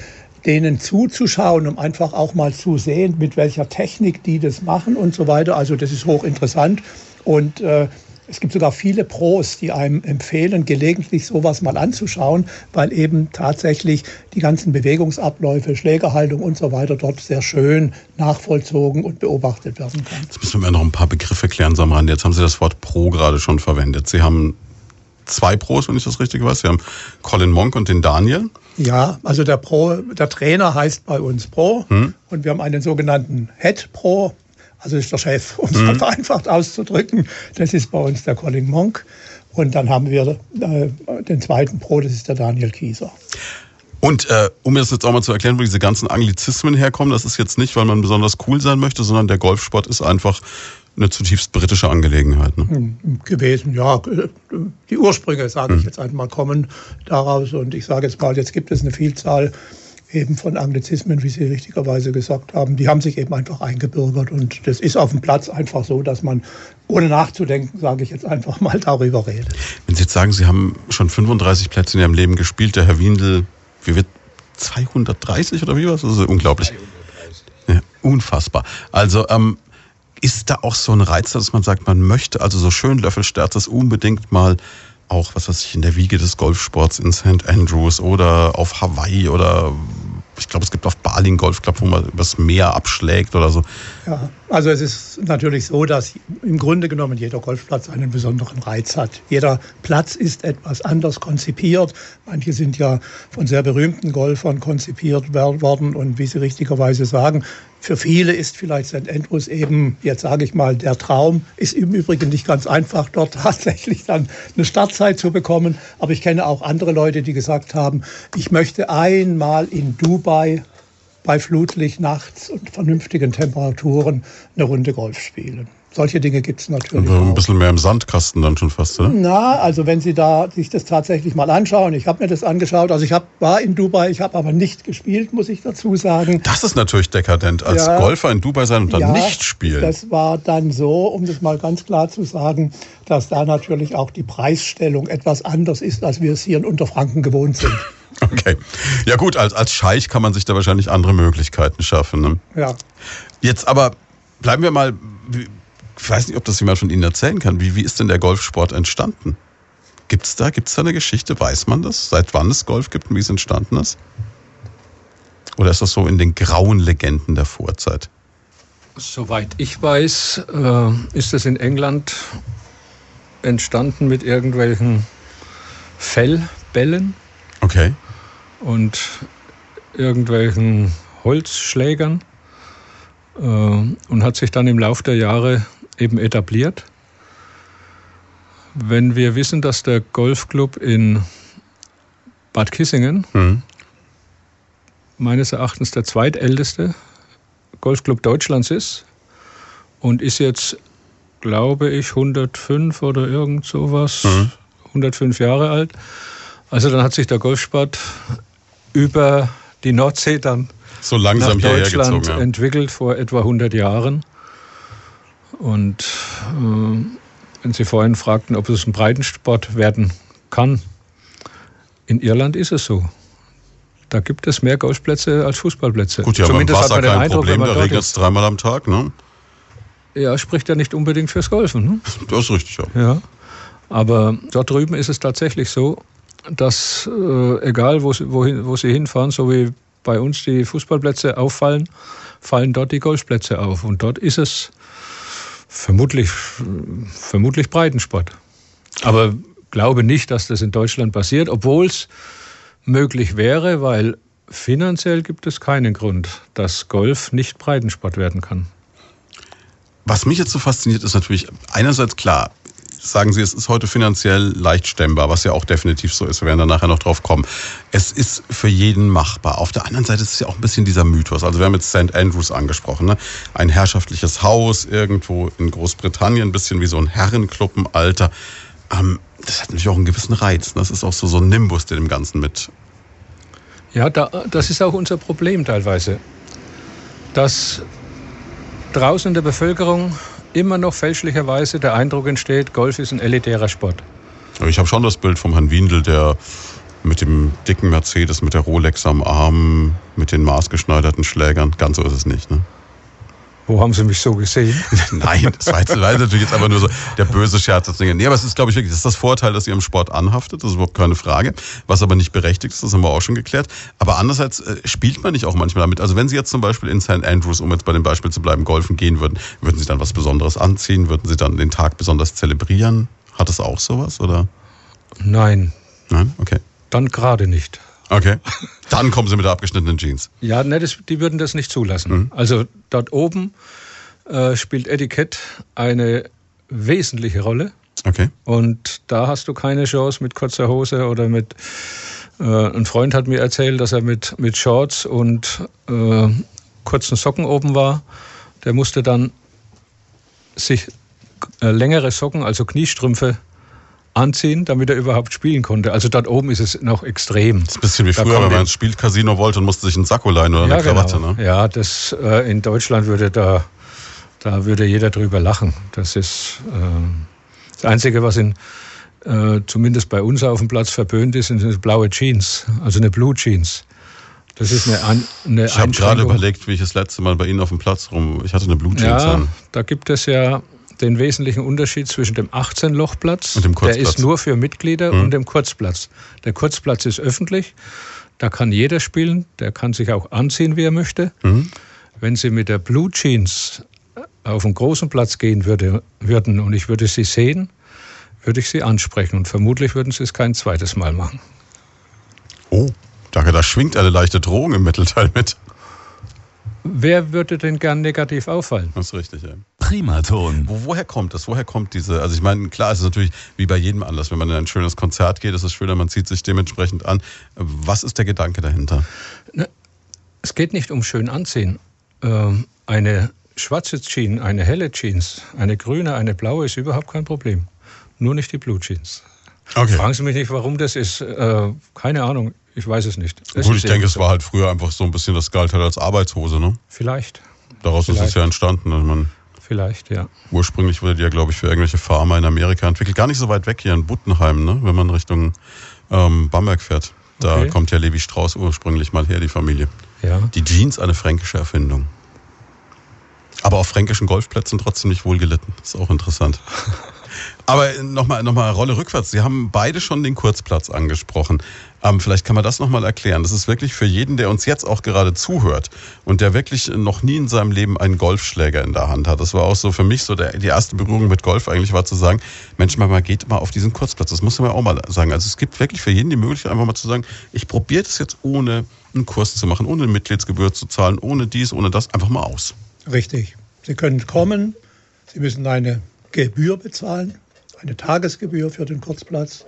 [SPEAKER 3] denen zuzuschauen, um einfach auch mal zu sehen, mit welcher Technik die das machen und so weiter. Also das ist hochinteressant. Und äh, es gibt sogar viele Pros, die einem empfehlen, gelegentlich sowas mal anzuschauen, weil eben tatsächlich die ganzen Bewegungsabläufe, Schlägerhaltung und so weiter dort sehr schön nachvollzogen und beobachtet werden kann.
[SPEAKER 2] Jetzt müssen wir noch ein paar Begriffe klären, Samran. Jetzt haben Sie das Wort Pro gerade schon verwendet. Sie haben zwei Pros, wenn ich das richtig weiß. Sie haben Colin Monk und den Daniel.
[SPEAKER 3] Ja, also der Pro, der Trainer heißt bei uns Pro hm. und wir haben einen sogenannten Head Pro, also ist der Chef, um es mhm. vereinfacht auszudrücken. Das ist bei uns der Colin Monk. Und dann haben wir äh, den zweiten Pro, das ist der Daniel Kieser.
[SPEAKER 2] Und äh, um mir das jetzt auch mal zu erklären, wo diese ganzen Anglizismen herkommen, das ist jetzt nicht, weil man besonders cool sein möchte, sondern der Golfsport ist einfach eine zutiefst britische Angelegenheit. Ne?
[SPEAKER 3] Hm, gewesen, ja. Die Ursprünge, sage ich hm. jetzt einmal, kommen daraus. Und ich sage jetzt mal, jetzt gibt es eine Vielzahl eben von Anglizismen, wie Sie richtigerweise gesagt haben, die haben sich eben einfach eingebürgert. Und das ist auf dem Platz einfach so, dass man ohne nachzudenken, sage ich jetzt einfach mal, darüber redet.
[SPEAKER 2] Wenn Sie jetzt sagen, Sie haben schon 35 Plätze in Ihrem Leben gespielt, der Herr Windel, wie wird 230 oder wie was? Das ist unglaublich. Ja, unfassbar. Also ähm, ist da auch so ein Reiz, dass man sagt, man möchte also so schön Löffelsterzes unbedingt mal auch, was weiß ich, in der Wiege des Golfsports in St. Andrews oder auf Hawaii oder ich glaube, es gibt auf Bali einen Golfclub, wo man übers Meer abschlägt oder so.
[SPEAKER 3] Ja, also es ist natürlich so, dass im Grunde genommen jeder Golfplatz einen besonderen Reiz hat. Jeder Platz ist etwas anders konzipiert. Manche sind ja von sehr berühmten Golfern konzipiert worden und wie Sie richtigerweise sagen, für viele ist vielleicht St. Andrews eben, jetzt sage ich mal, der Traum. Ist im Übrigen nicht ganz einfach, dort tatsächlich dann eine Startzeit zu bekommen. Aber ich kenne auch andere Leute, die gesagt haben, ich möchte einmal in Dubai bei Flutlicht nachts und vernünftigen Temperaturen eine Runde Golf spielen. Solche Dinge gibt es natürlich.
[SPEAKER 2] Also ein bisschen mehr im Sandkasten dann schon fast, oder?
[SPEAKER 3] Na, also wenn Sie da sich das tatsächlich mal anschauen, ich habe mir das angeschaut, also ich hab, war in Dubai, ich habe aber nicht gespielt, muss ich dazu sagen.
[SPEAKER 2] Das ist natürlich dekadent, als ja, Golfer in Dubai sein und dann ja, nicht spielen.
[SPEAKER 3] Das war dann so, um das mal ganz klar zu sagen, dass da natürlich auch die Preisstellung etwas anders ist, als wir es hier in Unterfranken gewohnt sind.
[SPEAKER 2] Okay. Ja gut, als, als Scheich kann man sich da wahrscheinlich andere Möglichkeiten schaffen. Ne?
[SPEAKER 3] Ja.
[SPEAKER 2] Jetzt aber bleiben wir mal ich weiß nicht, ob das jemand von Ihnen erzählen kann. Wie, wie ist denn der Golfsport entstanden? Gibt es da, gibt's da eine Geschichte? Weiß man das? Seit wann es Golf gibt und wie es entstanden ist? Oder ist das so in den grauen Legenden der Vorzeit?
[SPEAKER 4] Soweit ich weiß, äh, ist es in England entstanden mit irgendwelchen Fellbällen.
[SPEAKER 2] Okay.
[SPEAKER 4] Und irgendwelchen Holzschlägern äh, und hat sich dann im Laufe der Jahre eben etabliert. Wenn wir wissen, dass der Golfclub in Bad Kissingen mhm. meines Erachtens der zweitälteste Golfclub Deutschlands ist und ist jetzt, glaube ich, 105 oder irgend sowas, mhm. 105 Jahre alt. Also dann hat sich der Golfsport über die Nordsee dann
[SPEAKER 2] so langsam
[SPEAKER 4] nach Deutschland ja. entwickelt vor etwa 100 Jahren. Und äh, wenn Sie vorhin fragten, ob es ein Breitensport werden kann, in Irland ist es so. Da gibt es mehr Golfplätze als Fußballplätze.
[SPEAKER 2] Gut, ja, Zumindest aber im Wasser kein Eindruck, Problem, da regnet es dreimal am Tag, ne?
[SPEAKER 4] Ja, spricht ja nicht unbedingt fürs Golfen. Ne?
[SPEAKER 2] Das ist richtig,
[SPEAKER 4] ja. ja. Aber dort drüben ist es tatsächlich so, dass äh, egal wo sie, wohin, wo sie hinfahren, so wie bei uns die Fußballplätze auffallen, fallen dort die Golfplätze auf. Und dort ist es Vermutlich, vermutlich Breitensport. Aber glaube nicht, dass das in Deutschland passiert, obwohl es möglich wäre, weil finanziell gibt es keinen Grund, dass Golf nicht Breitensport werden kann.
[SPEAKER 2] Was mich jetzt so fasziniert, ist natürlich einerseits klar, sagen Sie, es ist heute finanziell leicht stemmbar, was ja auch definitiv so ist. Wir werden da nachher noch drauf kommen. Es ist für jeden machbar. Auf der anderen Seite ist es ja auch ein bisschen dieser Mythos. Also wir haben jetzt St. Andrews angesprochen. Ne? Ein herrschaftliches Haus irgendwo in Großbritannien, ein bisschen wie so ein Herrenclub im Alter. Ähm, das hat natürlich auch einen gewissen Reiz. Ne? Das ist auch so, so ein Nimbus, der dem Ganzen mit...
[SPEAKER 4] Ja, da, das ist auch unser Problem teilweise. Dass draußen in der Bevölkerung immer noch fälschlicherweise der Eindruck entsteht, Golf ist ein elitärer Sport.
[SPEAKER 2] Ich habe schon das Bild vom Herrn Windel, der mit dem dicken Mercedes, mit der Rolex am Arm, mit den maßgeschneiderten Schlägern. Ganz so ist es nicht. Ne?
[SPEAKER 4] Wo haben Sie mich so gesehen?
[SPEAKER 2] Nein, das war, jetzt, das war natürlich jetzt einfach nur so der böse Scherz. Das. Nee, aber es ist, glaube ich, wirklich, das ist das Vorteil, dass ihr im Sport anhaftet. Das ist überhaupt keine Frage. Was aber nicht berechtigt ist, das haben wir auch schon geklärt. Aber andererseits äh, spielt man nicht auch manchmal damit. Also wenn Sie jetzt zum Beispiel in St. Andrews, um jetzt bei dem Beispiel zu bleiben, golfen gehen würden, würden Sie dann was Besonderes anziehen? Würden Sie dann den Tag besonders zelebrieren? Hat es auch sowas, oder?
[SPEAKER 4] Nein.
[SPEAKER 2] Nein? Okay.
[SPEAKER 4] Dann gerade nicht.
[SPEAKER 2] Okay. Dann kommen sie mit der abgeschnittenen Jeans.
[SPEAKER 4] Ja, ne, das, die würden das nicht zulassen. Mhm. Also dort oben äh, spielt Etikett eine wesentliche Rolle.
[SPEAKER 2] Okay.
[SPEAKER 4] Und da hast du keine Chance mit kurzer Hose oder mit. Äh, ein Freund hat mir erzählt, dass er mit, mit Shorts und äh, kurzen Socken oben war. Der musste dann sich äh, längere Socken, also Kniestrümpfe, anziehen, damit er überhaupt spielen konnte. Also dort oben ist es noch extrem.
[SPEAKER 2] Das ist ein bisschen wie früher, wenn man ins Spielcasino wollte und musste sich einen Sakko leihen oder
[SPEAKER 4] ja,
[SPEAKER 2] eine Krawatte.
[SPEAKER 4] Genau.
[SPEAKER 2] Ne?
[SPEAKER 4] Ja, das äh, in Deutschland würde da, da würde jeder drüber lachen. Das ist äh, das Einzige, was in äh, zumindest bei uns auf dem Platz verböhnt ist, sind blaue Jeans, also eine Blue Jeans. Das ist eine, An eine
[SPEAKER 2] Ich habe gerade überlegt, wie ich das letzte Mal bei Ihnen auf dem Platz rum. Ich hatte eine Blue Jeans
[SPEAKER 4] ja,
[SPEAKER 2] an.
[SPEAKER 4] Da gibt es ja den wesentlichen Unterschied zwischen dem 18-Lochplatz,
[SPEAKER 2] Und dem
[SPEAKER 4] der ist nur für Mitglieder,
[SPEAKER 2] Mhm.
[SPEAKER 4] und dem Kurzplatz. Der Kurzplatz ist öffentlich, da kann jeder spielen, der kann sich auch anziehen, wie er möchte.
[SPEAKER 2] Mhm.
[SPEAKER 4] Wenn Sie mit der Blue Jeans auf einen großen Platz gehen würde, würden und ich würde Sie sehen, würde ich Sie ansprechen und vermutlich würden Sie es kein zweites Mal machen.
[SPEAKER 2] Oh, da, da schwingt eine leichte Drohung im Mittelteil mit.
[SPEAKER 4] Wer würde denn gern negativ auffallen?
[SPEAKER 2] Das ist richtig, ja.
[SPEAKER 1] Primaton.
[SPEAKER 2] Wo, woher kommt das? Woher kommt diese, also ich meine, klar, es ist natürlich wie bei jedem Anlass, wenn man in ein schönes Konzert geht, ist es schöner, man zieht sich dementsprechend an. Was ist der Gedanke dahinter?
[SPEAKER 4] Es geht nicht um schön anziehen. Ähm, eine schwarze Jeans, eine helle Jeans, eine grüne, eine blaue ist überhaupt kein Problem. Nur nicht die Blue Jeans.
[SPEAKER 2] Okay.
[SPEAKER 4] Fragen Sie mich nicht, warum das ist. Äh, keine Ahnung, ich weiß es nicht. Das
[SPEAKER 2] Gut, ich denke, es war halt früher einfach so ein bisschen, das galt halt als Arbeitshose, ne?
[SPEAKER 4] Vielleicht,
[SPEAKER 2] Daraus ist es
[SPEAKER 4] Vielleicht.
[SPEAKER 2] ja entstanden. Also man,
[SPEAKER 4] vielleicht, ja.
[SPEAKER 2] ursprünglich wurde die ja, glaube ich, für irgendwelche Farmer in Amerika entwickelt. Gar nicht so weit weg hier in Buttenheim, ne? wenn man Richtung ähm, Bamberg fährt. Da
[SPEAKER 4] Okay.
[SPEAKER 2] kommt ja Levi Strauss ursprünglich mal her, die Familie.
[SPEAKER 4] ja.
[SPEAKER 2] Die Jeans, eine fränkische Erfindung. Aber auf fränkischen Golfplätzen trotzdem nicht wohl gelitten. Das ist auch interessant. Aber nochmal noch mal Rolle rückwärts. Sie haben beide schon den Kurzplatz angesprochen. Ähm, vielleicht kann man das nochmal erklären. Das ist wirklich für jeden, der uns jetzt auch gerade zuhört und der wirklich noch nie in seinem Leben einen Golfschläger in der Hand hat. Das war auch so für mich so der, die erste Berührung mit Golf eigentlich war zu sagen, Mensch, mal geht mal auf diesen Kurzplatz. Das muss man auch mal sagen. Also es gibt wirklich für jeden die Möglichkeit, einfach mal zu sagen, ich probiere das jetzt ohne einen Kurs zu machen, ohne eine Mitgliedsgebühr zu zahlen, ohne dies, ohne das, einfach mal aus.
[SPEAKER 3] Richtig. Sie können kommen, Sie müssen eine Gebühr bezahlen, eine Tagesgebühr für den Kurzplatz.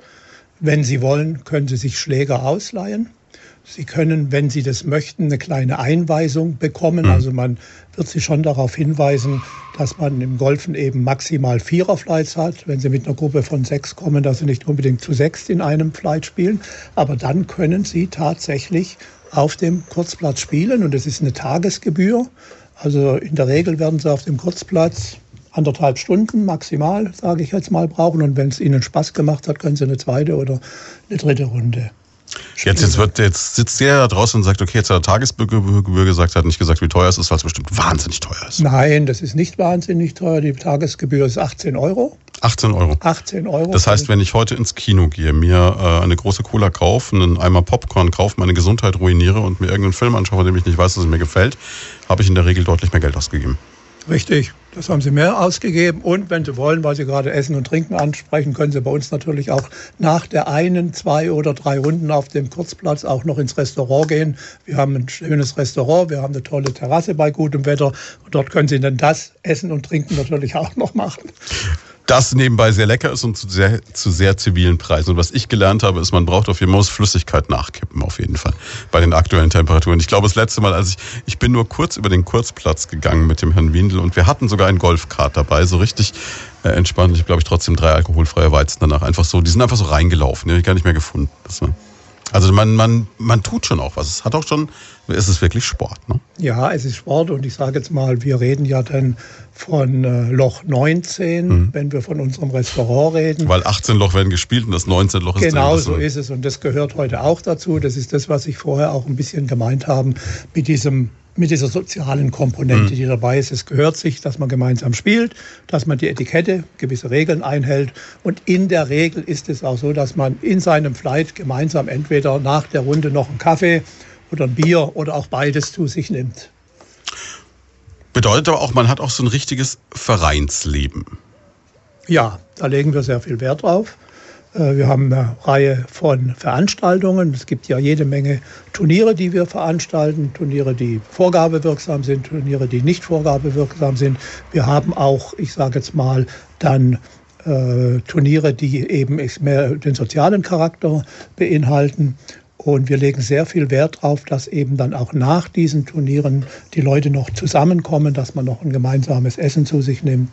[SPEAKER 3] Wenn Sie wollen, können Sie sich Schläger ausleihen. Sie können, wenn Sie das möchten, eine kleine Einweisung bekommen. Also man wird Sie schon darauf hinweisen, dass man im Golfen eben maximal Vierer-Flights hat. Wenn Sie mit einer Gruppe von sechs kommen, dass Sie nicht unbedingt zu sechs in einem Flight spielen. Aber dann können Sie tatsächlich auf dem Kurzplatz spielen und es ist eine Tagesgebühr. Also in der Regel werden Sie auf dem Kurzplatz anderthalb Stunden maximal, sage ich jetzt mal, brauchen. Und wenn es Ihnen Spaß gemacht hat, können Sie eine zweite oder eine dritte Runde.
[SPEAKER 2] Jetzt, jetzt, wird, jetzt sitzt der da draußen und sagt, okay, jetzt hat er Tagesgebühr gesagt, hat nicht gesagt, wie teuer es ist, weil es bestimmt wahnsinnig teuer ist.
[SPEAKER 3] Nein, das ist nicht wahnsinnig teuer. Die Tagesgebühr ist 18 Euro.
[SPEAKER 2] 18 Euro.
[SPEAKER 3] 18 Euro.
[SPEAKER 2] Das heißt, wenn ich heute ins Kino gehe, mir äh, eine große Cola kaufe, einen Eimer Popcorn kaufe, meine Gesundheit ruiniere und mir irgendeinen Film anschaue, von dem ich nicht weiß, dass es mir gefällt, habe ich in der Regel deutlich mehr Geld ausgegeben.
[SPEAKER 3] Richtig, das haben Sie mehr ausgegeben. Und wenn Sie wollen, weil Sie gerade Essen und Trinken ansprechen, können Sie bei uns natürlich auch nach der einen, zwei oder drei Runden auf dem Kurzplatz auch noch ins Restaurant gehen. Wir haben ein schönes Restaurant, wir haben eine tolle Terrasse bei gutem Wetter. Und dort können Sie dann das Essen und Trinken natürlich auch noch machen.
[SPEAKER 2] Das nebenbei sehr lecker ist und zu sehr, zu sehr zivilen Preisen. Und was ich gelernt habe, ist, man braucht auf jeden Fall Flüssigkeit nachkippen, auf jeden Fall, bei den aktuellen Temperaturen. Ich glaube, das letzte Mal, als ich, ich bin nur kurz über den Kurzplatz gegangen mit dem Herrn Windel und wir hatten sogar einen Golfkart dabei, so richtig äh, entspannt. Ich glaube ich, trotzdem drei alkoholfreie Weizen danach einfach so, die sind einfach so reingelaufen, die habe ich gar nicht mehr gefunden. Das war, also man, man, man tut schon auch was. Es hat auch schon, es ist wirklich Sport. Ne?
[SPEAKER 3] Ja, es ist Sport und ich sage jetzt mal, wir reden ja dann von äh, Loch 19, mhm. wenn wir von unserem Restaurant reden.
[SPEAKER 2] Weil 18 Loch werden gespielt und das 19 Loch ist
[SPEAKER 3] Genau so ist es und das gehört heute auch dazu. Das ist das, was ich vorher auch ein bisschen gemeint habe mit diesem mit dieser sozialen Komponente, mhm. die dabei ist. Es gehört sich, dass man gemeinsam spielt, dass man die Etikette, gewisse Regeln einhält. Und in der Regel ist es auch so, dass man in seinem Flight gemeinsam entweder nach der Runde noch einen Kaffee oder ein Bier oder auch beides zu sich nimmt.
[SPEAKER 2] Bedeutet aber auch, man hat auch so ein richtiges Vereinsleben.
[SPEAKER 3] Ja, da legen wir sehr viel Wert drauf. Äh, wir haben eine Reihe von Veranstaltungen. Es gibt ja jede Menge Turniere, die wir veranstalten. Turniere, die vorgabewirksam sind, Turniere, die nicht vorgabewirksam sind. Wir haben auch, ich sage jetzt mal, dann äh, Turniere, die eben mehr den sozialen Charakter beinhalten. Und wir legen sehr viel Wert darauf, dass eben dann auch nach diesen Turnieren die Leute noch zusammenkommen, dass man noch ein gemeinsames Essen zu sich nimmt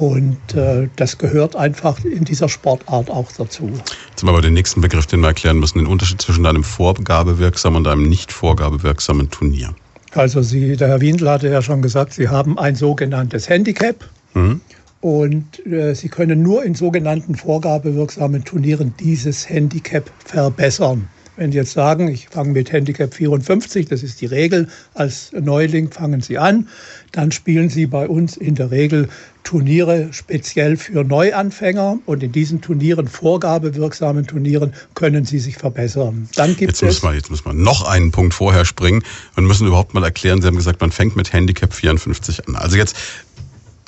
[SPEAKER 3] und äh, das gehört einfach in dieser Sportart auch dazu.
[SPEAKER 2] Jetzt haben wir aber den nächsten Begriff, den wir erklären müssen, den Unterschied zwischen einem vorgabewirksamen und einem nicht vorgabewirksamen Turnier.
[SPEAKER 3] Also Sie, der Herr Windel hatte ja schon gesagt, Sie haben ein sogenanntes Handicap. Mhm. Und äh, Sie können nur in sogenannten vorgabewirksamen Turnieren dieses Handicap verbessern. Wenn Sie jetzt sagen, ich fange mit Handicap 54, das ist die Regel, als Neuling fangen Sie an, dann spielen Sie bei uns in der Regel Turniere speziell für Neuanfänger und in diesen Turnieren, vorgabewirksamen Turnieren, können Sie sich verbessern.
[SPEAKER 2] Dann gibt jetzt, es müssen wir, jetzt müssen wir noch einen Punkt vorher springen und müssen überhaupt mal erklären, Sie haben gesagt, man fängt mit Handicap 54 an. Also jetzt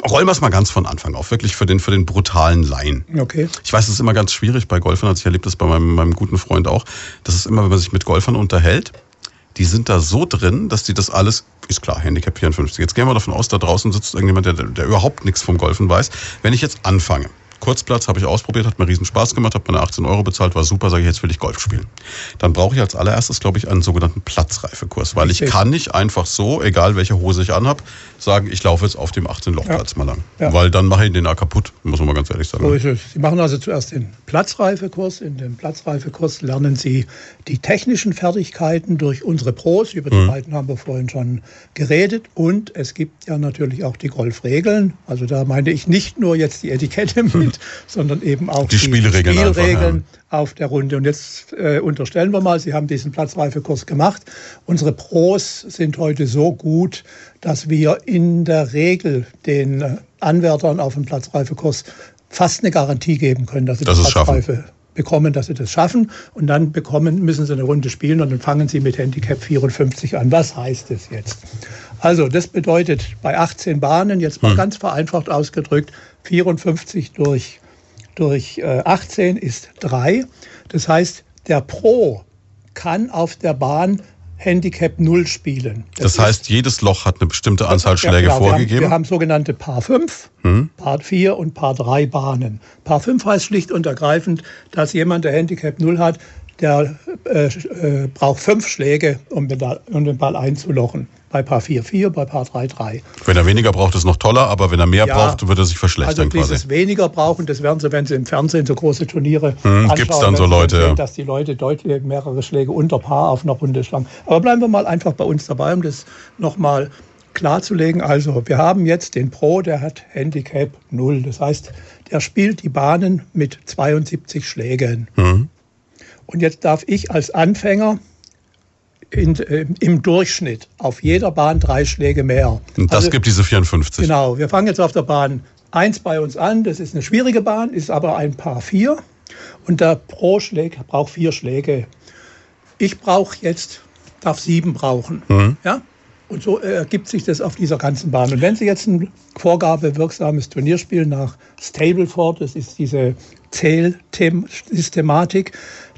[SPEAKER 2] rollen wir es mal ganz von Anfang auf, wirklich für den, für den brutalen Laien.
[SPEAKER 3] Okay.
[SPEAKER 2] Ich weiß, es ist immer ganz schwierig bei Golfern, also ich erlebe das bei meinem, meinem guten Freund auch, das ist immer, wenn man sich mit Golfern unterhält, die sind da so drin, dass die das alles, ist klar, Handicap 54. Jetzt gehen wir davon aus, da draußen sitzt irgendjemand, der, der überhaupt nichts vom Golfen weiß. Wenn ich jetzt anfange, Kurzplatz habe ich ausprobiert, hat mir riesen Spaß gemacht, habe meine 18 Euro bezahlt, war super, sage ich, jetzt will ich Golf spielen. Dann brauche ich als allererstes, glaube ich, einen sogenannten Platzreifekurs, weil ich kann nicht einfach so, egal welche Hose ich anhab, sagen, ich laufe jetzt auf dem 18-Lochplatz ja. mal lang. Ja. Weil dann mache ich den A kaputt, muss man mal ganz ehrlich sagen.
[SPEAKER 3] So ist es. Sie machen also zuerst den Platzreifekurs. In dem Platzreifekurs lernen Sie die technischen Fertigkeiten durch unsere Pros, über die mhm. beiden haben wir vorhin schon geredet. Und es gibt ja natürlich auch die Golfregeln. Also da meine ich nicht nur jetzt die Etikette mit, sind, sondern eben auch
[SPEAKER 2] die, die Spielregeln,
[SPEAKER 3] Spielregeln einfach, ja. auf der Runde. Und jetzt äh, unterstellen wir mal, Sie haben diesen Platzreifekurs gemacht. Unsere Pros sind heute so gut, dass wir in der Regel den äh, Anwärtern auf dem Platzreifekurs fast eine Garantie geben können, dass sie das die Platzreife schaffen bekommen, dass sie das schaffen und dann bekommen, müssen sie eine Runde spielen und dann fangen sie mit Handicap 54 an. Was heißt das jetzt? Also das bedeutet bei 18 Bahnen, jetzt mal hm. ganz vereinfacht ausgedrückt, 54 durch, durch äh, 18 ist 3. Das heißt, der Pro kann auf der Bahn Handicap 0 spielen.
[SPEAKER 2] Das, das heißt, jedes Loch hat eine bestimmte Anzahl Schläge ja, genau, vorgegeben?
[SPEAKER 3] Wir haben, wir haben, sogenannte Paar 5, hm. Paar 4 und Paar 3 Bahnen. Paar 5 heißt schlicht und ergreifend, dass jemand, der Handicap 0 hat, der äh, äh, braucht fünf Schläge, um den, um den Ball einzulochen bei Paar 4 4, bei Paar 3 3.
[SPEAKER 2] Wenn er weniger braucht, ist noch toller, aber wenn er mehr ja, braucht, wird er sich verschlechtern.
[SPEAKER 3] Also dieses quasi. weniger brauchen, das werden Sie, wenn Sie im Fernsehen so große Turniere
[SPEAKER 2] hm, anschauen, gibt's dann so Leute, sehen,
[SPEAKER 3] dass die Leute deutlich mehrere Schläge unter Paar auf einer Runde schlagen. Aber bleiben wir mal einfach bei uns dabei, um das nochmal klarzulegen. Also wir haben jetzt den Pro, der hat Handicap 0. Das heißt, der spielt die Bahnen mit 72 Schlägen. Mhm. Und jetzt darf ich als Anfänger in, äh, im Durchschnitt auf jeder Bahn drei Schläge mehr.
[SPEAKER 2] Und das also, gibt diese 54.
[SPEAKER 3] Genau, wir fangen jetzt auf der Bahn 1 bei uns an. Das ist eine schwierige Bahn, ist aber ein Paar 4. Und der pro Schläg braucht vier Schläge. Ich brauche jetzt, darf sieben brauchen. Mhm. Ja? Und so ergibt sich das auf dieser ganzen Bahn. Und wenn Sie jetzt ein vorgabewirksames Turnier spielen nach Stableford, das ist diese Zählsystematik,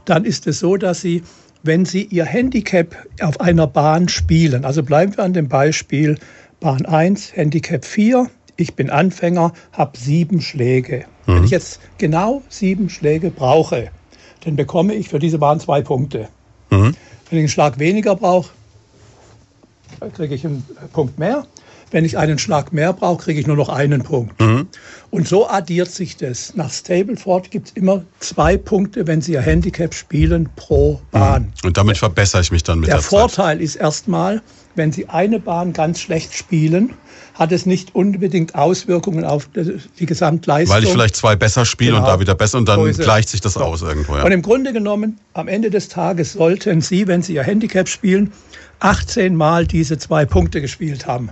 [SPEAKER 3] dann ist es so, dass Sie wenn Sie Ihr Handicap auf einer Bahn spielen, also bleiben wir an dem Beispiel Bahn 1, Handicap 4, ich bin Anfänger, habe sieben Schläge. Wenn ich jetzt genau sieben Schläge brauche, dann bekomme ich für diese Bahn zwei Punkte. Wenn ich einen Schlag weniger brauche, kriege ich einen Punkt mehr. Wenn ich einen Schlag mehr brauche, kriege ich nur noch einen Punkt. Und so addiert sich das. Nach Stableford gibt es immer zwei Punkte, wenn Sie Ihr Handicap spielen pro Bahn.
[SPEAKER 2] Und damit verbessere ich mich dann mit
[SPEAKER 3] Der
[SPEAKER 2] der, Zeit.
[SPEAKER 3] Vorteil ist erstmal, wenn Sie eine Bahn ganz schlecht spielen, hat es nicht unbedingt Auswirkungen auf die Gesamtleistung.
[SPEAKER 2] Weil ich vielleicht zwei besser spiele und
[SPEAKER 3] Genau.
[SPEAKER 2] da wieder besser und dann
[SPEAKER 3] So es.
[SPEAKER 2] gleicht sich das aus irgendwo. Ja.
[SPEAKER 3] Und im Grunde genommen, am Ende des Tages sollten Sie, wenn Sie Ihr Handicap spielen, 18 Mal diese zwei Punkte gespielt haben.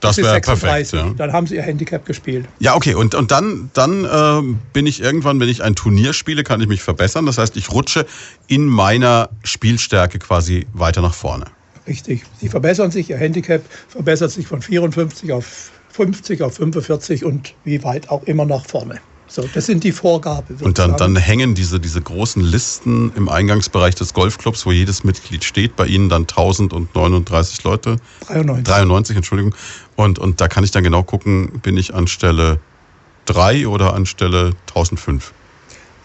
[SPEAKER 2] Das
[SPEAKER 3] ist
[SPEAKER 2] wäre perfekt.
[SPEAKER 3] 36.
[SPEAKER 2] Ja.
[SPEAKER 3] Dann haben Sie Ihr Handicap gespielt.
[SPEAKER 2] Ja, okay. Und, und dann, dann ähm, bin ich irgendwann, wenn ich ein Turnier spiele, kann ich mich verbessern. Das heißt, ich rutsche in meiner Spielstärke quasi weiter nach vorne.
[SPEAKER 3] Richtig. Sie verbessern sich, Ihr Handicap verbessert sich von 54 auf 50, auf 45 und wie weit auch immer nach vorne. So, das sind die Vorgaben.
[SPEAKER 2] Und dann, dann hängen diese, diese großen Listen im Eingangsbereich des Golfclubs, wo jedes Mitglied steht. Bei Ihnen dann 1039 Leute.
[SPEAKER 3] 93.
[SPEAKER 2] 93, Entschuldigung. Und, und da kann ich dann genau gucken, bin ich an Stelle 3 oder an Stelle 1005.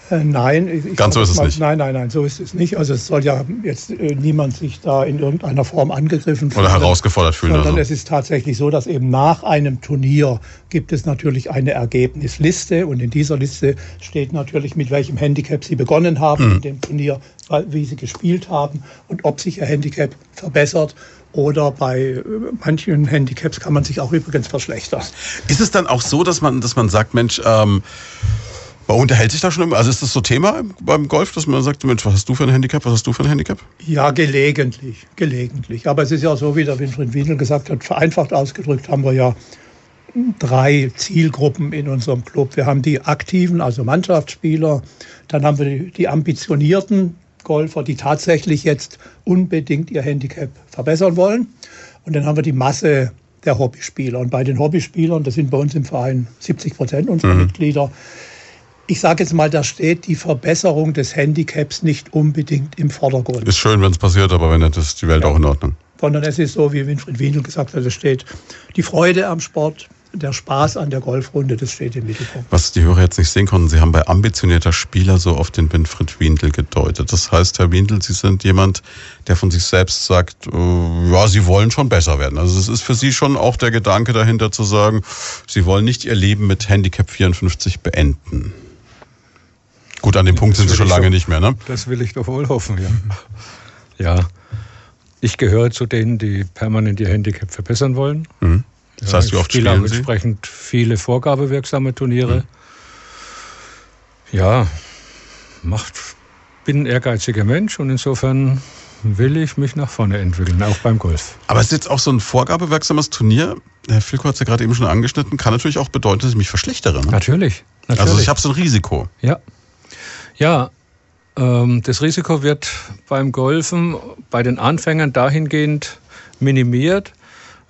[SPEAKER 3] Äh, nein, ich,
[SPEAKER 2] Ganz so ist es
[SPEAKER 3] mal,
[SPEAKER 2] nicht.
[SPEAKER 3] Nein, nein, nein, so ist es nicht. Also es soll ja jetzt äh, niemand sich da in irgendeiner Form angegriffen fühlen.
[SPEAKER 2] Oder herausgefordert fühlen.
[SPEAKER 3] Sondern
[SPEAKER 2] Also.
[SPEAKER 3] es ist tatsächlich so, dass eben nach einem Turnier gibt es natürlich eine Ergebnisliste und in dieser Liste steht natürlich, mit welchem Handicap Sie begonnen haben
[SPEAKER 2] Mhm.
[SPEAKER 3] in dem Turnier, wie Sie gespielt haben und ob sich Ihr Handicap verbessert oder bei äh, manchen Handicaps kann man sich auch übrigens verschlechtern.
[SPEAKER 2] Ist es dann auch so, dass man, dass man sagt, Mensch, ähm, unterhält sich da schon immer? Also ist das so Thema beim Golf, dass man sagt, Mensch, was hast du für ein Handicap? Was hast du für ein Handicap?
[SPEAKER 3] Ja, gelegentlich, gelegentlich. Aber es ist ja so, wie der Winfried Wiedel gesagt hat, vereinfacht ausgedrückt haben wir ja drei Zielgruppen in unserem Club. Wir haben die aktiven, also Mannschaftsspieler, dann haben wir die, die ambitionierten Golfer, die tatsächlich jetzt unbedingt ihr Handicap verbessern wollen. Und dann haben wir die Masse der Hobbyspieler. Und bei den Hobbyspielern, das sind bei uns im Verein 70 Prozent unserer Mitglieder, ich sage jetzt mal, da steht die Verbesserung des Handicaps nicht unbedingt im Vordergrund
[SPEAKER 2] Ist schön, wenn es passiert, aber wenn nicht, ist die Welt auch in Ordnung.
[SPEAKER 3] sondern es ist so, wie Winfried Wiener gesagt hat, es steht die Freude am Sport, der Spaß an der Golfrunde, das steht im Mittelpunkt.
[SPEAKER 2] Was die Hörer jetzt nicht sehen konnten, Sie haben bei ambitionierter Spieler so auf den Winfried Windel gedeutet. Das heißt, Herr Windel, Sie sind jemand, der von sich selbst sagt, äh, ja, Sie wollen schon besser werden. Also es ist für Sie schon auch der Gedanke dahinter zu sagen, Sie wollen nicht Ihr Leben mit Handicap 54 beenden. Gut, an dem Punkt sind Sie schon lange
[SPEAKER 4] so-
[SPEAKER 2] nicht mehr, ne?
[SPEAKER 4] Das will ich doch wohl hoffen, ja. Ja, ich gehöre zu denen, die permanent ihr Handicap verbessern wollen.
[SPEAKER 2] Mhm. Das
[SPEAKER 4] Ja,
[SPEAKER 2] heißt, wie
[SPEAKER 4] ich
[SPEAKER 2] oft
[SPEAKER 4] spiele auch
[SPEAKER 2] spielen Sie?
[SPEAKER 4] entsprechend viele vorgabewirksame Turniere. Ja, macht, bin ein ehrgeiziger Mensch und insofern will ich mich nach vorne entwickeln, auch beim Golf.
[SPEAKER 2] Aber es ist jetzt auch so ein vorgabewirksames Turnier. Herr Filko hat es ja gerade eben schon angeschnitten, kann natürlich auch bedeuten, dass ich mich verschlechtere. Ne?
[SPEAKER 4] Natürlich. natürlich.
[SPEAKER 2] Also ich habe so ein Risiko.
[SPEAKER 4] Ja, ja ähm, das Risiko wird beim Golfen bei den Anfängern dahingehend minimiert,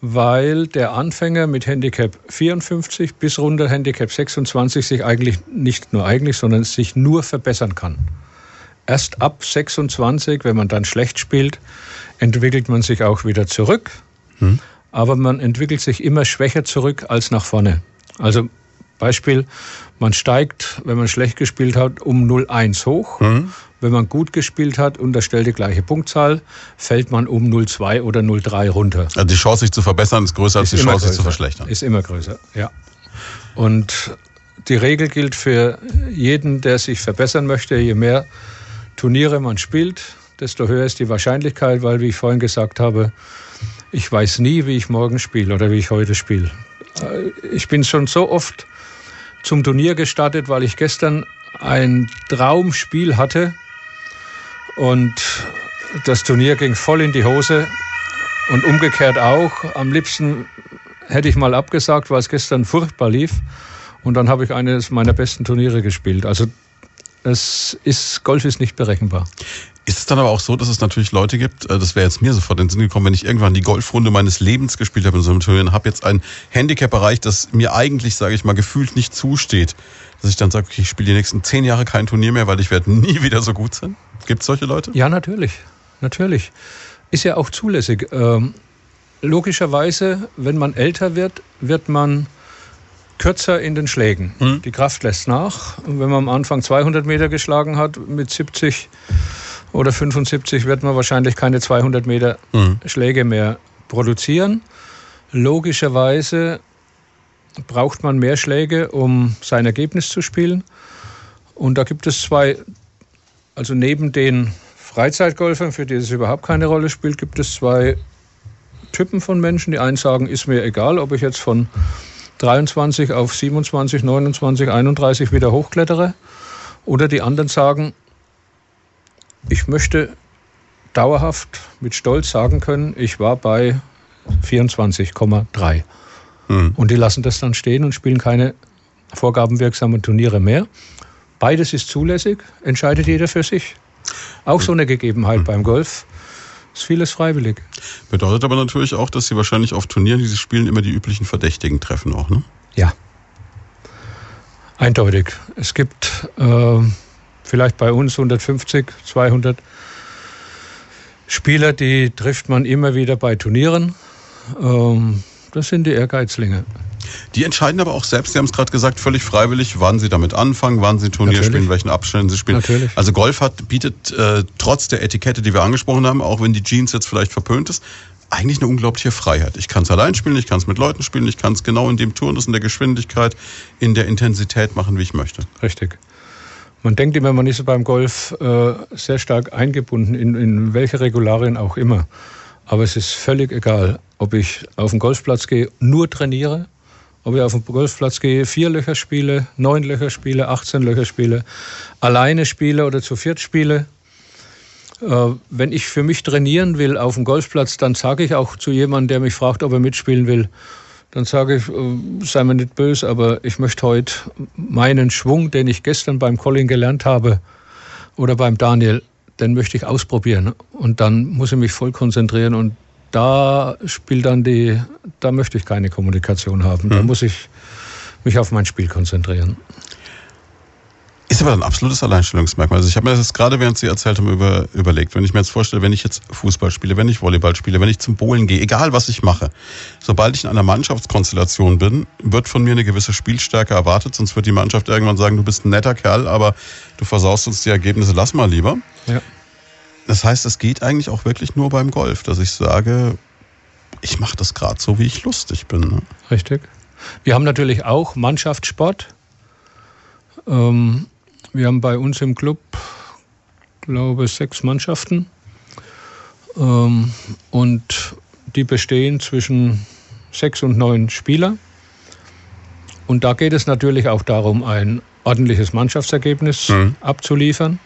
[SPEAKER 4] weil der Anfänger mit Handicap 54 bis runter Handicap 26 sich eigentlich nicht nur eigentlich, sondern sich nur verbessern kann. Erst ab 26, wenn man dann schlecht spielt, entwickelt man sich auch wieder zurück. Aber man entwickelt sich immer schwächer zurück als nach vorne. Also Beispiel, man steigt, wenn man schlecht gespielt hat, um 0,1 hoch. Wenn man gut gespielt hat, unterstellt die gleiche Punktzahl, fällt man um 0,2 oder 0,3 runter.
[SPEAKER 2] Also die Chance, sich zu verbessern, ist größer als die Chance, sich zu
[SPEAKER 4] größer.
[SPEAKER 2] verschlechtern.
[SPEAKER 4] Ist immer größer, ja. Und die Regel gilt für jeden, der sich verbessern möchte. Je mehr Turniere man spielt, desto höher ist die Wahrscheinlichkeit, weil, wie ich vorhin gesagt habe, ich weiß nie, wie ich morgen spiele oder wie ich heute spiele. Äh, Ich bin schon so oft zum Turnier gestartet, weil ich gestern ein Traumspiel hatte und das Turnier ging voll in die Hose und umgekehrt auch. Am liebsten hätte ich mal abgesagt, weil es gestern furchtbar lief. Und dann habe ich eines meiner besten Turniere gespielt. Also es ist, Golf ist nicht berechenbar.
[SPEAKER 2] Ist es dann aber auch so, dass es natürlich Leute gibt, äh, das wäre jetzt mir sofort in den Sinn gekommen, wenn ich irgendwann die Golfrunde meines Lebens gespielt habe in so einem Turnier und habe jetzt ein Handicap erreicht, das mir eigentlich, sage ich mal, gefühlt nicht zusteht, dass ich dann sage, okay, ich spiele die nächsten zehn Jahre kein Turnier mehr, weil ich werde nie wieder so gut sein? Gibt es solche Leute?
[SPEAKER 4] Ja, natürlich. Natürlich. Ist ja auch zulässig. Ähm, logischerweise, wenn man älter wird, wird man kürzer in den Schlägen.
[SPEAKER 2] Mhm.
[SPEAKER 4] Die Kraft lässt nach. Und wenn man am Anfang 200 Meter geschlagen hat, mit 70 oder 75 wird man wahrscheinlich keine 200 Meter
[SPEAKER 2] Mhm.
[SPEAKER 4] Schläge mehr produzieren. Logischerweise braucht man mehr Schläge, um sein Ergebnis zu spielen. Und da gibt es zwei, also neben den Freizeitgolfern, für die es überhaupt keine Rolle spielt, gibt es zwei Typen von Menschen. Die einen sagen, ist mir egal, ob ich jetzt von 23 auf 27, 29, 31 wieder hochklettere. Oder die anderen sagen, ich möchte dauerhaft mit Stolz sagen können, ich war bei 24,3.
[SPEAKER 2] Mhm.
[SPEAKER 4] Und die lassen das dann stehen und spielen keine vorgabenwirksamen Turniere mehr. Beides ist zulässig, entscheidet jeder für sich. Auch so eine Gegebenheit beim Golf. Ist vieles freiwillig.
[SPEAKER 2] Bedeutet aber natürlich auch, dass sie wahrscheinlich auf Turnieren, die sie spielen, immer die üblichen Verdächtigen treffen auch, ne?
[SPEAKER 4] Ja. Eindeutig. Es gibt äh, vielleicht bei uns 150, 200 Spieler, die trifft man immer wieder bei Turnieren. Ähm, das sind die Ehrgeizlinge.
[SPEAKER 2] Die entscheiden aber auch selbst, Sie haben es gerade gesagt, völlig freiwillig, wann sie damit anfangen, wann sie Turnier
[SPEAKER 4] Natürlich.
[SPEAKER 2] spielen, welchen Abständen sie spielen.
[SPEAKER 4] Natürlich.
[SPEAKER 2] Also Golf hat, bietet äh, trotz der Etikette, die wir angesprochen haben, auch wenn die Jeans jetzt vielleicht verpönt ist, eigentlich eine unglaubliche Freiheit. Ich kann es allein spielen, ich kann es mit Leuten spielen, ich kann es genau in dem Turnus, in der Geschwindigkeit, in der Intensität machen, wie ich möchte.
[SPEAKER 4] Richtig. Man denkt immer, man ist beim Golf äh, sehr stark eingebunden, in, in welche Regularien auch immer. Aber es ist völlig egal, ob ich auf den Golfplatz gehe, nur trainiere, ob ich auf den Golfplatz gehe, vier Löcher spiele, neun Löcher spiele, 18 Löcher spiele, alleine spiele oder zu viert spiele. Äh, wenn ich für mich trainieren will auf dem Golfplatz, dann sage ich auch zu jemandem, der mich fragt, ob er mitspielen will, dann sage ich, äh, sei mir nicht böse, aber ich möchte heute meinen Schwung, den ich gestern beim Colin gelernt habe oder beim Daniel, den möchte ich ausprobieren. Und dann muss ich mich voll konzentrieren und da spielt dann die, da möchte ich keine Kommunikation haben. Da muss ich mich auf mein Spiel konzentrieren.
[SPEAKER 2] Ist aber ein absolutes Alleinstellungsmerkmal. Also ich habe mir das jetzt gerade, während Sie erzählt haben, über, überlegt. Wenn ich mir jetzt vorstelle, wenn ich jetzt Fußball spiele, wenn ich Volleyball spiele, wenn ich zum Bowlen gehe, egal was ich mache, sobald ich in einer Mannschaftskonstellation bin, wird von mir eine gewisse Spielstärke erwartet, sonst wird die Mannschaft irgendwann sagen, du bist ein netter Kerl, aber du versaust uns die Ergebnisse, lass mal lieber.
[SPEAKER 4] Ja.
[SPEAKER 2] Das heißt, es geht eigentlich auch wirklich nur beim Golf, dass ich sage, ich mache das gerade so, wie ich lustig bin. ne?
[SPEAKER 4] Richtig. Wir haben natürlich auch Mannschaftssport. Ähm, wir haben bei uns im Club, glaube ich, sechs Mannschaften. Ähm, und die bestehen zwischen sechs und neun Spieler. Und da geht es natürlich auch darum, ein ordentliches Mannschaftsergebnis
[SPEAKER 2] Mhm.
[SPEAKER 4] abzuliefern.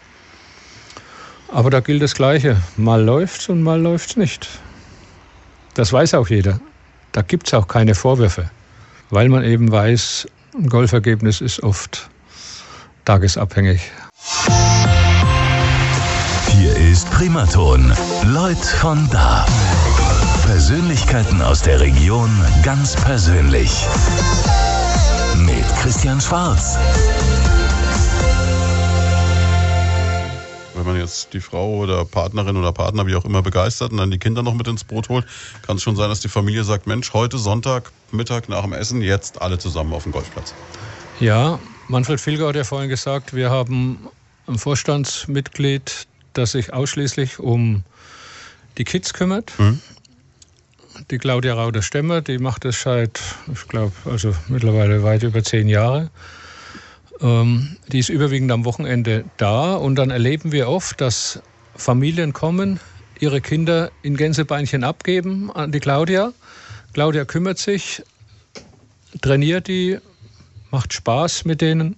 [SPEAKER 4] Aber da gilt das Gleiche. Mal läuft's und mal läuft's nicht. Das weiß auch jeder. Da gibt's auch keine Vorwürfe, weil man eben weiß, ein Golfergebnis ist oft tagesabhängig.
[SPEAKER 1] Hier ist Primaton. Leut von da. Persönlichkeiten aus der Region ganz persönlich. Mit Christian Schwarz.
[SPEAKER 2] Wenn man jetzt die Frau oder Partnerin oder Partner, wie auch immer, begeistert und dann die Kinder noch mit ins Boot holt, kann es schon sein, dass die Familie sagt, Mensch, heute Sonntag, Mittag nach dem Essen, jetzt alle zusammen auf dem Golfplatz.
[SPEAKER 4] Ja, Manfred Filger hat ja vorhin gesagt, wir haben ein Vorstandsmitglied, das sich ausschließlich um die Kids kümmert.
[SPEAKER 2] Mhm.
[SPEAKER 4] Die Claudia Rauder-Stemmer, die macht das seit, ich glaube, also mittlerweile weit über zehn Jahre. Ähm, die ist überwiegend am Wochenende da und dann erleben wir oft, dass Familien kommen, ihre Kinder in Gänsebeinchen abgeben an die Claudia. Claudia kümmert sich, trainiert die, macht Spaß mit denen.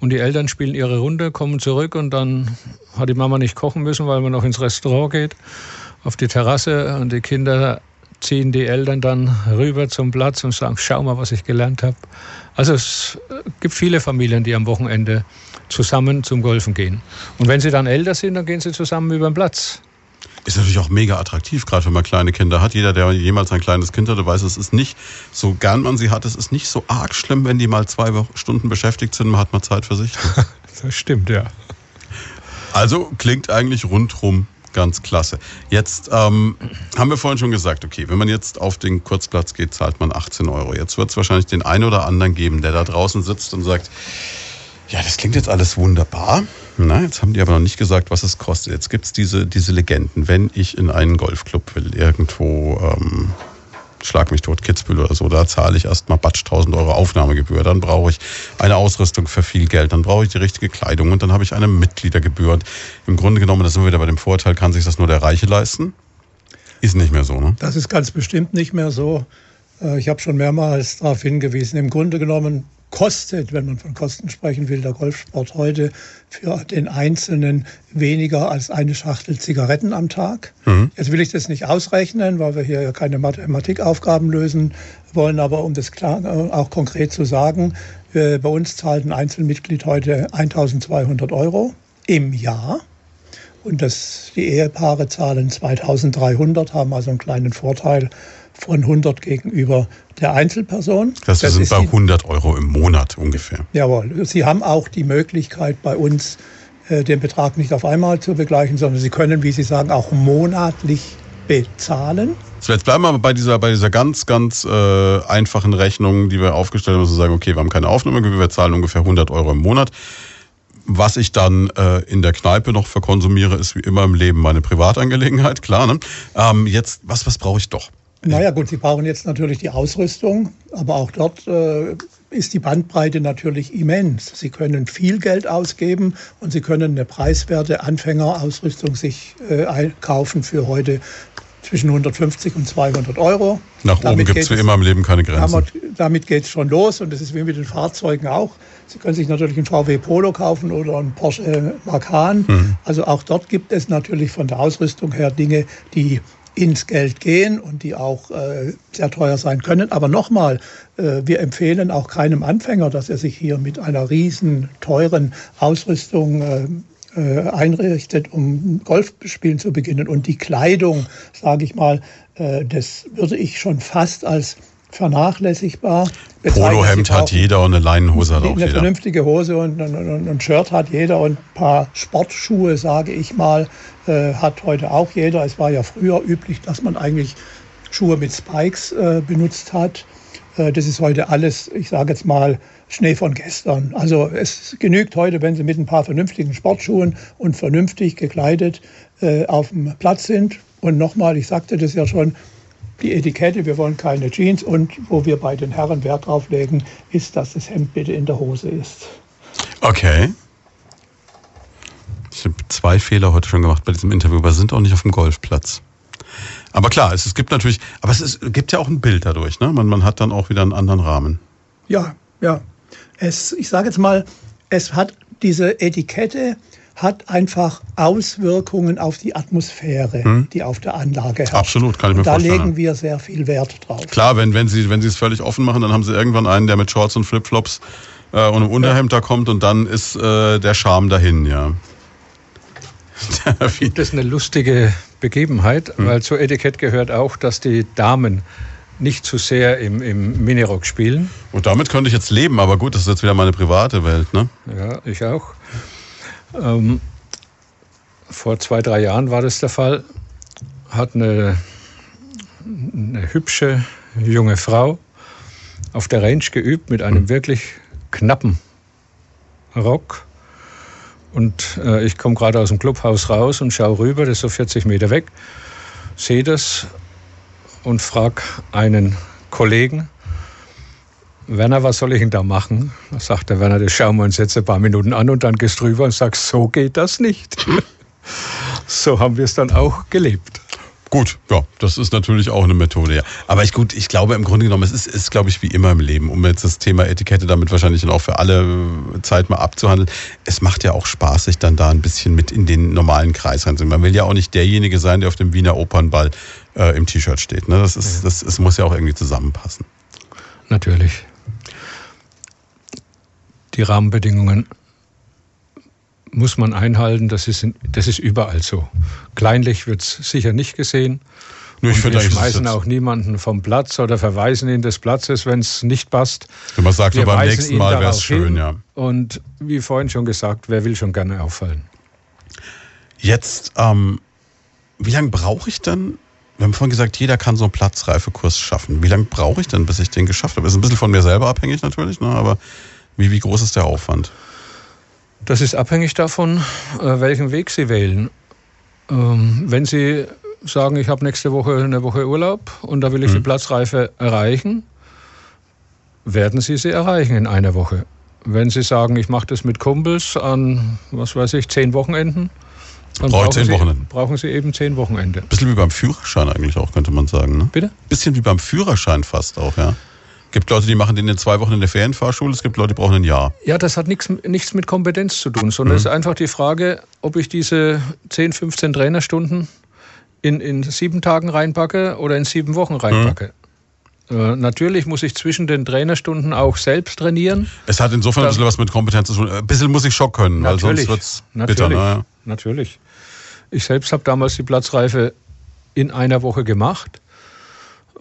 [SPEAKER 4] Und die Eltern spielen ihre Runde, kommen zurück und dann hat die Mama nicht kochen müssen, weil man noch ins Restaurant geht, auf die Terrasse und die Kinder ziehen die Eltern dann rüber zum Platz und sagen, schau mal, was ich gelernt habe. Also es gibt viele Familien, die am Wochenende zusammen zum Golfen gehen. Und wenn sie dann älter sind, dann gehen sie zusammen über den Platz.
[SPEAKER 2] Ist natürlich auch mega attraktiv, gerade wenn man kleine Kinder hat. Jeder, der jemals ein kleines Kind hatte, weiß, es ist nicht, so gern man sie hat, es ist nicht so arg schlimm, wenn die mal zwei Stunden beschäftigt sind, man hat mal Zeit für sich.
[SPEAKER 4] Das stimmt, ja.
[SPEAKER 2] Also klingt eigentlich rundrum ganz klasse. Jetzt ähm, haben wir vorhin schon gesagt, okay, wenn man jetzt auf den Kurzplatz geht, zahlt man 18 Euro. Jetzt wird es wahrscheinlich den einen oder anderen geben, der da draußen sitzt und sagt, ja, das klingt jetzt alles wunderbar. Na, jetzt haben die aber noch nicht gesagt, was es kostet. Jetzt gibt es diese, diese Legenden. Wenn ich in einen Golfclub will, irgendwo, ähm, schlag mich tot, Kitzbühel oder so, da zahle ich erstmal Batsch 1000 Euro Aufnahmegebühr. Dann brauche ich eine Ausrüstung für viel Geld. Dann brauche ich die richtige Kleidung und dann habe ich eine Mitgliedergebühr. Und im Grunde genommen, das sind wir wieder bei dem Vorteil, kann sich das nur der Reiche leisten? Ist nicht mehr so, ne?
[SPEAKER 3] Das ist ganz bestimmt nicht mehr so. Äh, ich habe schon mehrmals darauf hingewiesen. Im Grunde genommen kostet, wenn man von Kosten sprechen will, der Golfsport heute für den Einzelnen weniger als eine Schachtel Zigaretten am Tag. Mhm. Jetzt will ich das nicht ausrechnen, weil wir hier ja keine Mathematikaufgaben lösen wollen, aber um das klar äh, auch konkret zu sagen, äh, bei uns zahlt ein Einzelmitglied heute 1200 Euro im Jahr. Und das, die Ehepaare zahlen 2300, haben also einen kleinen Vorteil von 100 gegenüber der Einzelperson.
[SPEAKER 2] Das, das sind bei 100 Euro im Monat ungefähr.
[SPEAKER 3] Jawohl. Sie haben auch die Möglichkeit bei uns äh, den Betrag nicht auf einmal zu begleichen, sondern Sie können, wie Sie sagen, auch monatlich bezahlen.
[SPEAKER 2] So, jetzt bleiben wir bei dieser, bei dieser ganz, ganz äh, einfachen Rechnung, die wir aufgestellt haben, zu sagen, okay, wir haben keine Aufnahmegebühr, wir zahlen ungefähr 100 Euro im Monat. Was ich dann äh, in der Kneipe noch verkonsumiere, ist wie immer im Leben meine Privatangelegenheit, klar. Ne? Ähm, jetzt, was, was brauche ich doch?
[SPEAKER 3] Naja gut, Sie brauchen jetzt natürlich die Ausrüstung, aber auch dort äh, ist die Bandbreite natürlich immens. Sie können viel Geld ausgeben und Sie können eine preiswerte Anfängerausrüstung sich äh, einkaufen für heute zwischen 150 und 200 Euro.
[SPEAKER 2] Nach oben gibt es wie immer im Leben keine Grenzen.
[SPEAKER 3] Damit geht es schon los und das ist wie mit den Fahrzeugen auch. Sie können sich natürlich einen VW Polo kaufen oder einen Porsche Macan. Mhm. Also auch dort gibt es natürlich von der Ausrüstung her Dinge, die ins Geld gehen und die auch äh, sehr teuer sein können. Aber nochmal, äh, wir empfehlen auch keinem Anfänger, dass er sich hier mit einer riesen teuren Ausrüstung äh, äh einrichtet, um Golf spielen zu beginnen. Und die Kleidung, sage ich mal, äh, das würde ich schon fast als vernachlässigbar.
[SPEAKER 2] Polohemd hat jeder und eine Leinenhose hat auch
[SPEAKER 3] eine
[SPEAKER 2] jeder.
[SPEAKER 3] Eine vernünftige Hose und ein, ein, Shirt hat jeder und ein paar Sportschuhe, sage ich mal, äh, hat heute auch jeder. Es war ja früher üblich, dass man eigentlich Schuhe mit Spikes äh, benutzt hat. Äh, das ist heute alles, ich sage jetzt mal, Schnee von gestern. Also es genügt heute, wenn Sie mit ein paar vernünftigen Sportschuhen und vernünftig gekleidet äh, auf dem Platz sind. Und nochmal, ich sagte das ja schon, die Etikette, wir wollen keine Jeans und wo wir bei den Herren Wert drauf legen, ist, dass das Hemd bitte in der Hose ist.
[SPEAKER 2] Okay. Ich habe zwei Fehler heute schon gemacht bei diesem Interview, aber sind auch nicht auf dem Golfplatz. Aber klar, es, es gibt natürlich, aber es ist, gibt ja auch ein Bild dadurch, ne? Man, man hat dann auch wieder einen anderen Rahmen.
[SPEAKER 3] Ja, ja. Es, ich sage jetzt mal, es hat diese Etikette hat einfach Auswirkungen auf die Atmosphäre, hm. die auf der Anlage herrscht.
[SPEAKER 2] Absolut, kann ich mir
[SPEAKER 3] da
[SPEAKER 2] vorstellen.
[SPEAKER 3] Da legen wir sehr viel Wert drauf.
[SPEAKER 2] Klar, wenn, wenn, Sie, wenn Sie es völlig offen machen, dann haben Sie irgendwann einen, der mit Shorts und Flipflops äh, und einem Unterhemd da kommt und dann ist äh, der Charme dahin, ja.
[SPEAKER 4] das ist eine lustige Begebenheit, hm. weil zur Etikett gehört auch, dass die Damen nicht zu sehr im, im Minirock spielen.
[SPEAKER 2] Und damit könnte ich jetzt leben, aber gut, das ist jetzt wieder meine private Welt, ne?
[SPEAKER 4] Ja, ich auch. Ähm, vor zwei, drei Jahren war das der Fall. Hat eine, eine hübsche junge Frau auf der Range geübt mit einem wirklich knappen Rock. Und äh, ich komme gerade aus dem Clubhaus raus und schaue rüber, das ist so 40 Meter weg, sehe das und frage einen Kollegen, Werner, was soll ich denn da machen? Da sagt der Werner, das schauen wir uns jetzt ein paar Minuten an und dann gehst du rüber und sagst, so geht das nicht. so haben wir es dann auch gelebt.
[SPEAKER 2] Gut, ja, das ist natürlich auch eine Methode, ja. Aber ich gut, ich glaube im Grunde genommen, es ist, ist, glaube ich, wie immer im Leben, um jetzt das Thema Etikette damit wahrscheinlich dann auch für alle Zeit mal abzuhandeln. Es macht ja auch Spaß, sich dann da ein bisschen mit in den normalen Kreis reinzunehmen. Man will ja auch nicht derjenige sein, der auf dem Wiener Opernball äh, im T-Shirt steht. Ne? Das ist, das, das muss ja auch irgendwie zusammenpassen.
[SPEAKER 4] Natürlich die Rahmenbedingungen muss man einhalten. Das ist, das ist überall so. Kleinlich wird es sicher nicht gesehen. Nur ich wir schmeißen auch niemanden vom Platz oder verweisen ihn des Platzes, wenn es nicht passt.
[SPEAKER 2] Wenn man sagt, so beim nächsten Mal wäre es schön, ja.
[SPEAKER 4] Und wie vorhin schon gesagt, wer will schon gerne auffallen?
[SPEAKER 2] Jetzt ähm, wie lange brauche ich dann? Wir haben vorhin gesagt, jeder kann so einen Platzreifekurs schaffen. Wie lange brauche ich denn, bis ich den geschafft habe? Ist ein bisschen von mir selber abhängig natürlich, ne? aber wie, wie groß ist der Aufwand?
[SPEAKER 4] Das ist abhängig davon, äh, welchen Weg Sie wählen. Ähm, wenn Sie sagen, ich habe nächste Woche eine Woche Urlaub und da will ich mhm. die Platzreife erreichen, werden Sie sie erreichen in einer Woche. Wenn Sie sagen, ich mache das mit Kumpels an, was weiß ich, zehn Wochenenden, dann brauchen, zehn Sie, Wochenenden. brauchen Sie eben zehn Wochenende.
[SPEAKER 2] Bisschen wie beim Führerschein eigentlich auch, könnte man sagen. Ne?
[SPEAKER 4] Bitte?
[SPEAKER 2] Bisschen wie beim Führerschein fast auch, ja. Es gibt Leute, die machen den in zwei Wochen in der Ferienfahrschule, es gibt Leute, die brauchen ein Jahr.
[SPEAKER 4] Ja, das hat nichts, nichts mit Kompetenz zu tun, sondern mhm. es ist einfach die Frage, ob ich diese 10, 15 Trainerstunden in, in sieben Tagen reinpacke oder in sieben Wochen reinpacke. Mhm. Äh, natürlich muss ich zwischen den Trainerstunden auch selbst trainieren.
[SPEAKER 2] Es hat insofern ein bisschen was mit Kompetenz zu tun. Ein bisschen muss ich schon können, weil sonst wird es bitter.
[SPEAKER 4] Ne? Natürlich. Ich selbst habe damals die Platzreife in einer Woche gemacht.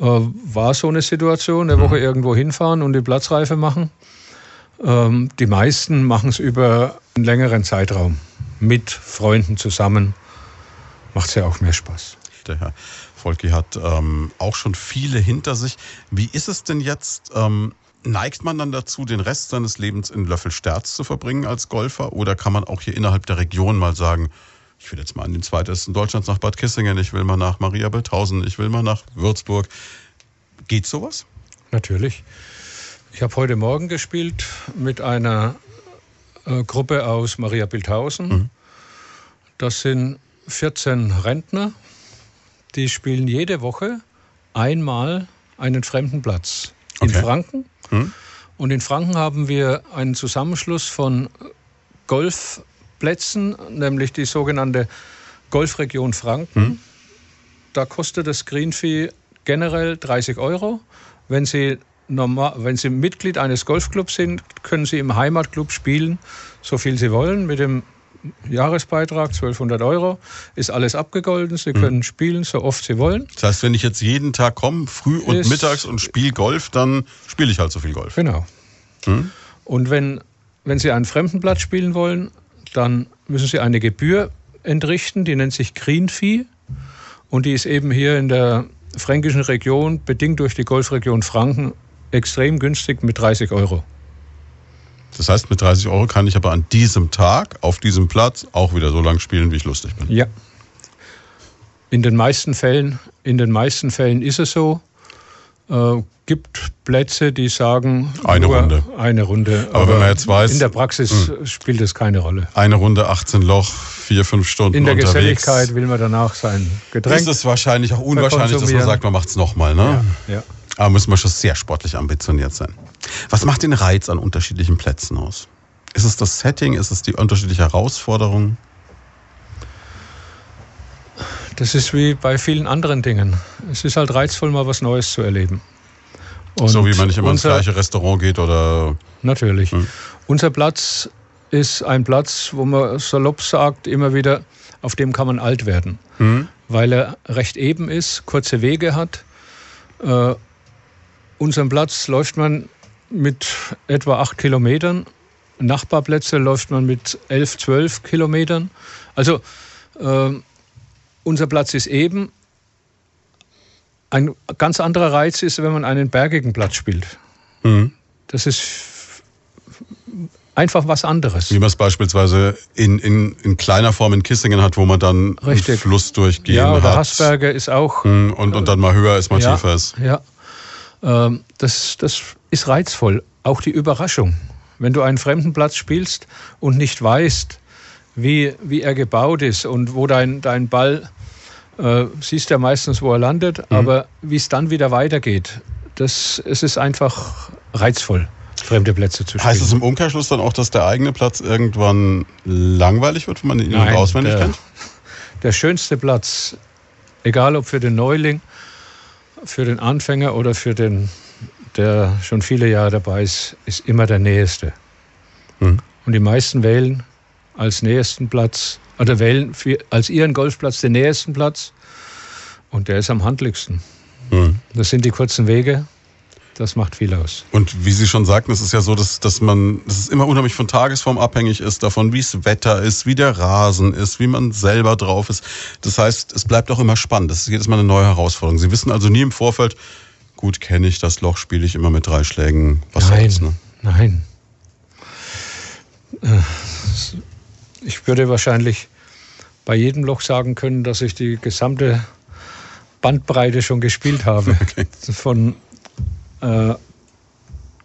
[SPEAKER 4] Äh, war so eine Situation, eine Woche mhm. irgendwo hinfahren und die Platzreife machen. Ähm, die meisten machen es über einen längeren Zeitraum mit Freunden zusammen. Macht es ja auch mehr Spaß.
[SPEAKER 2] Der Herr Volki hat ähm, auch schon viele hinter sich. Wie ist es denn jetzt? Ähm, neigt man dann dazu, den Rest seines Lebens in Löffelsterz zu verbringen als Golfer? Oder kann man auch hier innerhalb der Region mal sagen, ich will jetzt mal an den zweitesten Deutschlands nach Bad Kissingen, ich will mal nach Maria Belthausen, ich will mal nach Würzburg. Geht sowas?
[SPEAKER 4] Natürlich. Ich habe heute Morgen gespielt mit einer äh, Gruppe aus Maria Bilthausen. Mhm. Das sind 14 Rentner, die spielen jede Woche einmal einen fremden Platz in okay. Franken. Mhm. Und in Franken haben wir einen Zusammenschluss von Golf Plätzen, nämlich die sogenannte Golfregion Franken. Hm. Da kostet das Greenfee generell 30 Euro. Wenn Sie, normal, wenn Sie Mitglied eines Golfclubs sind, können Sie im Heimatclub spielen, so viel Sie wollen, mit dem Jahresbeitrag 1200 Euro, ist alles abgegolten. Sie können mhm. spielen, so oft Sie wollen.
[SPEAKER 2] Das heißt, wenn ich jetzt jeden Tag komme, früh und ist, mittags und spiele Golf, dann spiele ich halt so viel Golf.
[SPEAKER 4] Genau. Mhm. Und wenn, wenn Sie einen Fremdenplatz spielen wollen, dann müssen Sie eine Gebühr entrichten, die nennt sich Green Fee und die ist eben hier in der fränkischen Region, bedingt durch die Golfregion Franken, extrem günstig mit 30 Euro.
[SPEAKER 2] Das heißt, mit 30 Euro kann ich aber an diesem Tag, auf diesem Platz, auch wieder so lange spielen, wie ich lustig bin.
[SPEAKER 4] Ja. In den meisten Fällen, in den meisten Fällen ist es so. Äh, gibt Plätze, die sagen
[SPEAKER 2] eine Runde.
[SPEAKER 4] Eine Runde.
[SPEAKER 2] Aber, aber wenn man jetzt weiß,
[SPEAKER 4] in der Praxis mh. Hm. spielt es keine Rolle.
[SPEAKER 2] Eine Runde, 18 Loch, vier, fünf Stunden
[SPEAKER 4] In der
[SPEAKER 2] unterwegs.
[SPEAKER 4] Geselligkeit will man danach sein
[SPEAKER 2] Getränk. Ist es wahrscheinlich auch unwahrscheinlich, dass man sagt, man macht es nochmal. Ne? Ja, ja. Aber müssen wir schon sehr sportlich ambitioniert sein. Was macht den Reiz an unterschiedlichen Plätzen aus? Ist es das Setting? Ist es die unterschiedliche Herausforderung?
[SPEAKER 4] Das ist wie bei vielen anderen Dingen. Es ist halt reizvoll, mal was Neues zu erleben.
[SPEAKER 2] Und so wie man nicht immer unser, ins gleiche Restaurant geht oder.
[SPEAKER 4] Natürlich. Hm. Unser Platz ist ein Platz, wo man salopp sagt, immer wieder, auf dem kann man alt werden. Hm. Weil er recht eben ist, kurze Wege hat. Äh, unseren Platz läuft man mit etwa acht Kilometern. Nachbarplätze läuft man mit elf, zwölf Kilometern. Also äh, unser Platz ist eben. Ein ganz anderer Reiz ist, wenn man einen bergigen Platz spielt. Mhm. Das ist einfach was anderes.
[SPEAKER 2] Wie man es beispielsweise in, in, in kleiner Form in Kissingen hat, wo man dann Richtig. einen Fluss durchgehen ja, oder
[SPEAKER 4] hat. Hassberge ist auch.
[SPEAKER 2] Mhm. Und, und dann mal höher ist, mal
[SPEAKER 4] ja,
[SPEAKER 2] tiefer ist.
[SPEAKER 4] Ja, ähm, das, das ist reizvoll. Auch die Überraschung. Wenn du einen fremden Platz spielst und nicht weißt, wie, wie er gebaut ist und wo dein, dein Ball, äh, siehst ja meistens, wo er landet, mhm. aber wie es dann wieder weitergeht, das, es ist einfach reizvoll, fremde Plätze zu spielen.
[SPEAKER 2] Heißt es im Umkehrschluss dann auch, dass der eigene Platz irgendwann langweilig wird, wenn man ihn Nein, auswendig der, kennt?
[SPEAKER 4] Der schönste Platz, egal ob für den Neuling, für den Anfänger oder für den, der schon viele Jahre dabei ist, ist immer der nächste. Mhm. Und die meisten wählen als nächsten Platz oder wählen für, als ihren Golfplatz den nächsten Platz und der ist am handlichsten. Mhm. Das sind die kurzen Wege, das macht viel aus.
[SPEAKER 2] Und wie Sie schon sagten, es ist ja so, dass, dass man, dass es immer unheimlich von Tagesform abhängig ist, davon, wie es Wetter ist, wie der Rasen ist, wie man selber drauf ist. Das heißt, es bleibt auch immer spannend. Das ist jedes Mal eine neue Herausforderung. Sie wissen also nie im Vorfeld, gut, kenne ich das Loch, spiele ich immer mit drei Schlägen.
[SPEAKER 4] Was nein, soll's, ne? nein. Ich würde wahrscheinlich bei jedem Loch sagen können, dass ich die gesamte Bandbreite schon gespielt habe. Okay. Von äh,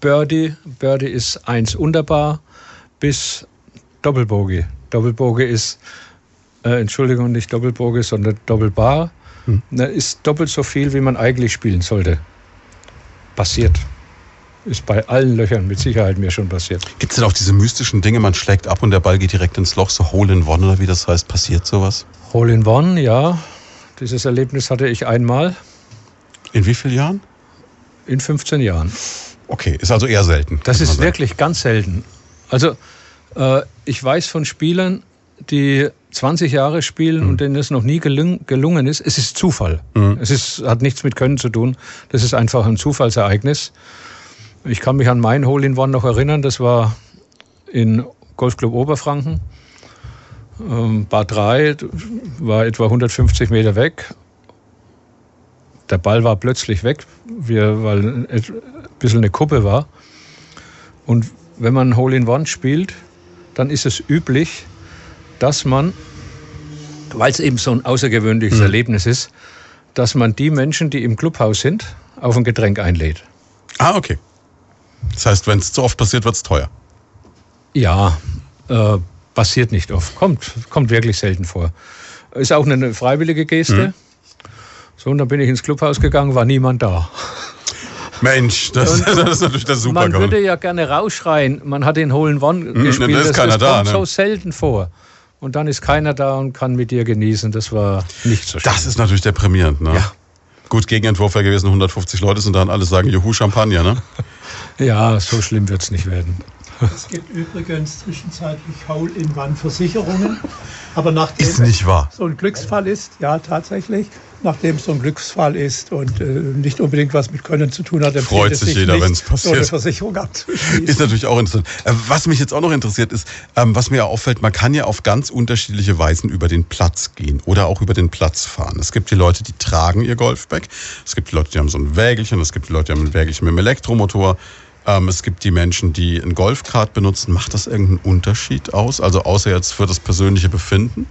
[SPEAKER 4] Birdie, Birdie ist eins unterbar, bis Doppelbogie. Doppelbogie ist, äh, Entschuldigung, nicht Doppelbogie, sondern Doppelbar. Hm. Ist doppelt so viel, wie man eigentlich spielen sollte. Passiert. Ist bei allen Löchern mit Sicherheit mir schon passiert.
[SPEAKER 2] Gibt es denn auch diese mystischen Dinge, man schlägt ab und der Ball geht direkt ins Loch, so Hole in One oder wie das heißt? Passiert sowas?
[SPEAKER 4] Hole in One, ja. Dieses Erlebnis hatte ich einmal.
[SPEAKER 2] In wie vielen Jahren?
[SPEAKER 4] In 15 Jahren.
[SPEAKER 2] Okay, ist also eher selten.
[SPEAKER 4] Das ist wirklich ganz selten. Also äh, ich weiß von Spielern, die 20 Jahre spielen mhm. und denen es noch nie gelung, gelungen ist. Es ist Zufall. Mhm. Es ist, hat nichts mit Können zu tun. Das ist einfach ein Zufallsereignis. Ich kann mich an mein Hole in One noch erinnern. Das war in Golfclub Oberfranken. Ähm, Bar 3 war etwa 150 Meter weg. Der Ball war plötzlich weg, weil ein bisschen eine Kuppe war. Und wenn man Hole in One spielt, dann ist es üblich, dass man, weil es eben so ein außergewöhnliches mhm. Erlebnis ist, dass man die Menschen, die im Clubhaus sind, auf ein Getränk einlädt.
[SPEAKER 2] Ah, okay. Das heißt, wenn es zu oft passiert, wird es teuer.
[SPEAKER 4] Ja, äh, passiert nicht oft. Kommt, kommt wirklich selten vor. Ist auch eine freiwillige Geste. Mhm. So, und dann bin ich ins Clubhaus gegangen, war niemand da.
[SPEAKER 2] Mensch, das, das ist natürlich der super
[SPEAKER 4] Man würde ja gerne rausschreien, man hat den Holen One mhm, gespielt.
[SPEAKER 2] Da ist das,
[SPEAKER 4] das
[SPEAKER 2] kommt
[SPEAKER 4] ne? so selten vor. Und dann ist keiner da und kann mit dir genießen. Das war nicht so schön.
[SPEAKER 2] Das ist natürlich deprimierend, ne? Ja. Gut, Gegenentwurf wäre gewesen, 150 Leute sind da und alle sagen, Juhu, Champagner, ne?
[SPEAKER 4] Ja, so schlimm wird es nicht werden.
[SPEAKER 3] Es gibt übrigens zwischenzeitlich Hole-in-One-Versicherungen. Aber nachdem
[SPEAKER 2] ist nicht wahr.
[SPEAKER 3] so ein Glücksfall ist, ja tatsächlich, nachdem es so ein Glücksfall ist und äh, nicht unbedingt was mit Können zu tun hat,
[SPEAKER 2] freut sich, sich jeder, wenn es passiert. So eine
[SPEAKER 3] Versicherung abzuschließen.
[SPEAKER 2] Ist natürlich auch interessant. Äh, was mich jetzt auch noch interessiert ist, ähm, was mir auffällt, man kann ja auf ganz unterschiedliche Weisen über den Platz gehen oder auch über den Platz fahren. Es gibt die Leute, die tragen ihr Golfbag. Es gibt die Leute, die haben so ein Wägelchen. Es gibt die Leute, die haben ein Wägelchen mit einem Elektromotor. Ähm, es gibt die Menschen, die ein Golfkart benutzen. Macht das irgendeinen Unterschied aus? Also außer jetzt für das persönliche Befinden?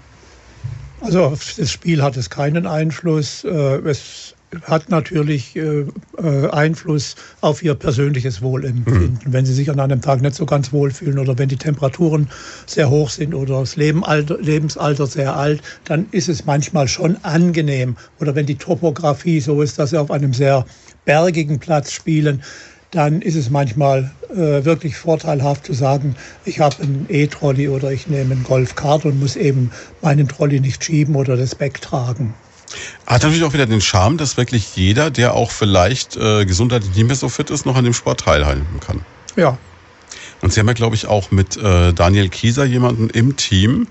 [SPEAKER 3] Also auf das Spiel hat es keinen Einfluss. Äh, es hat natürlich äh, äh, Einfluss auf ihr persönliches Wohlempfinden. Mhm. Wenn sie sich an einem Tag nicht so ganz wohlfühlen oder wenn die Temperaturen sehr hoch sind oder das Lebensalter sehr alt, dann ist es manchmal schon angenehm. Oder wenn die Topografie so ist, dass sie auf einem sehr bergigen Platz spielen, dann ist es manchmal äh, wirklich vorteilhaft zu sagen, ich habe einen E-Trolley oder ich nehme einen Golfkart und muss eben meinen Trolley nicht schieben oder das Back tragen.
[SPEAKER 2] Hat natürlich auch wieder den Charme, dass wirklich jeder, der auch vielleicht äh, gesundheitlich nicht mehr so fit ist, noch an dem Sport teilhaben kann.
[SPEAKER 3] Ja.
[SPEAKER 2] Und Sie haben ja, glaube ich, auch mit äh, Daniel Kieser jemanden im Team,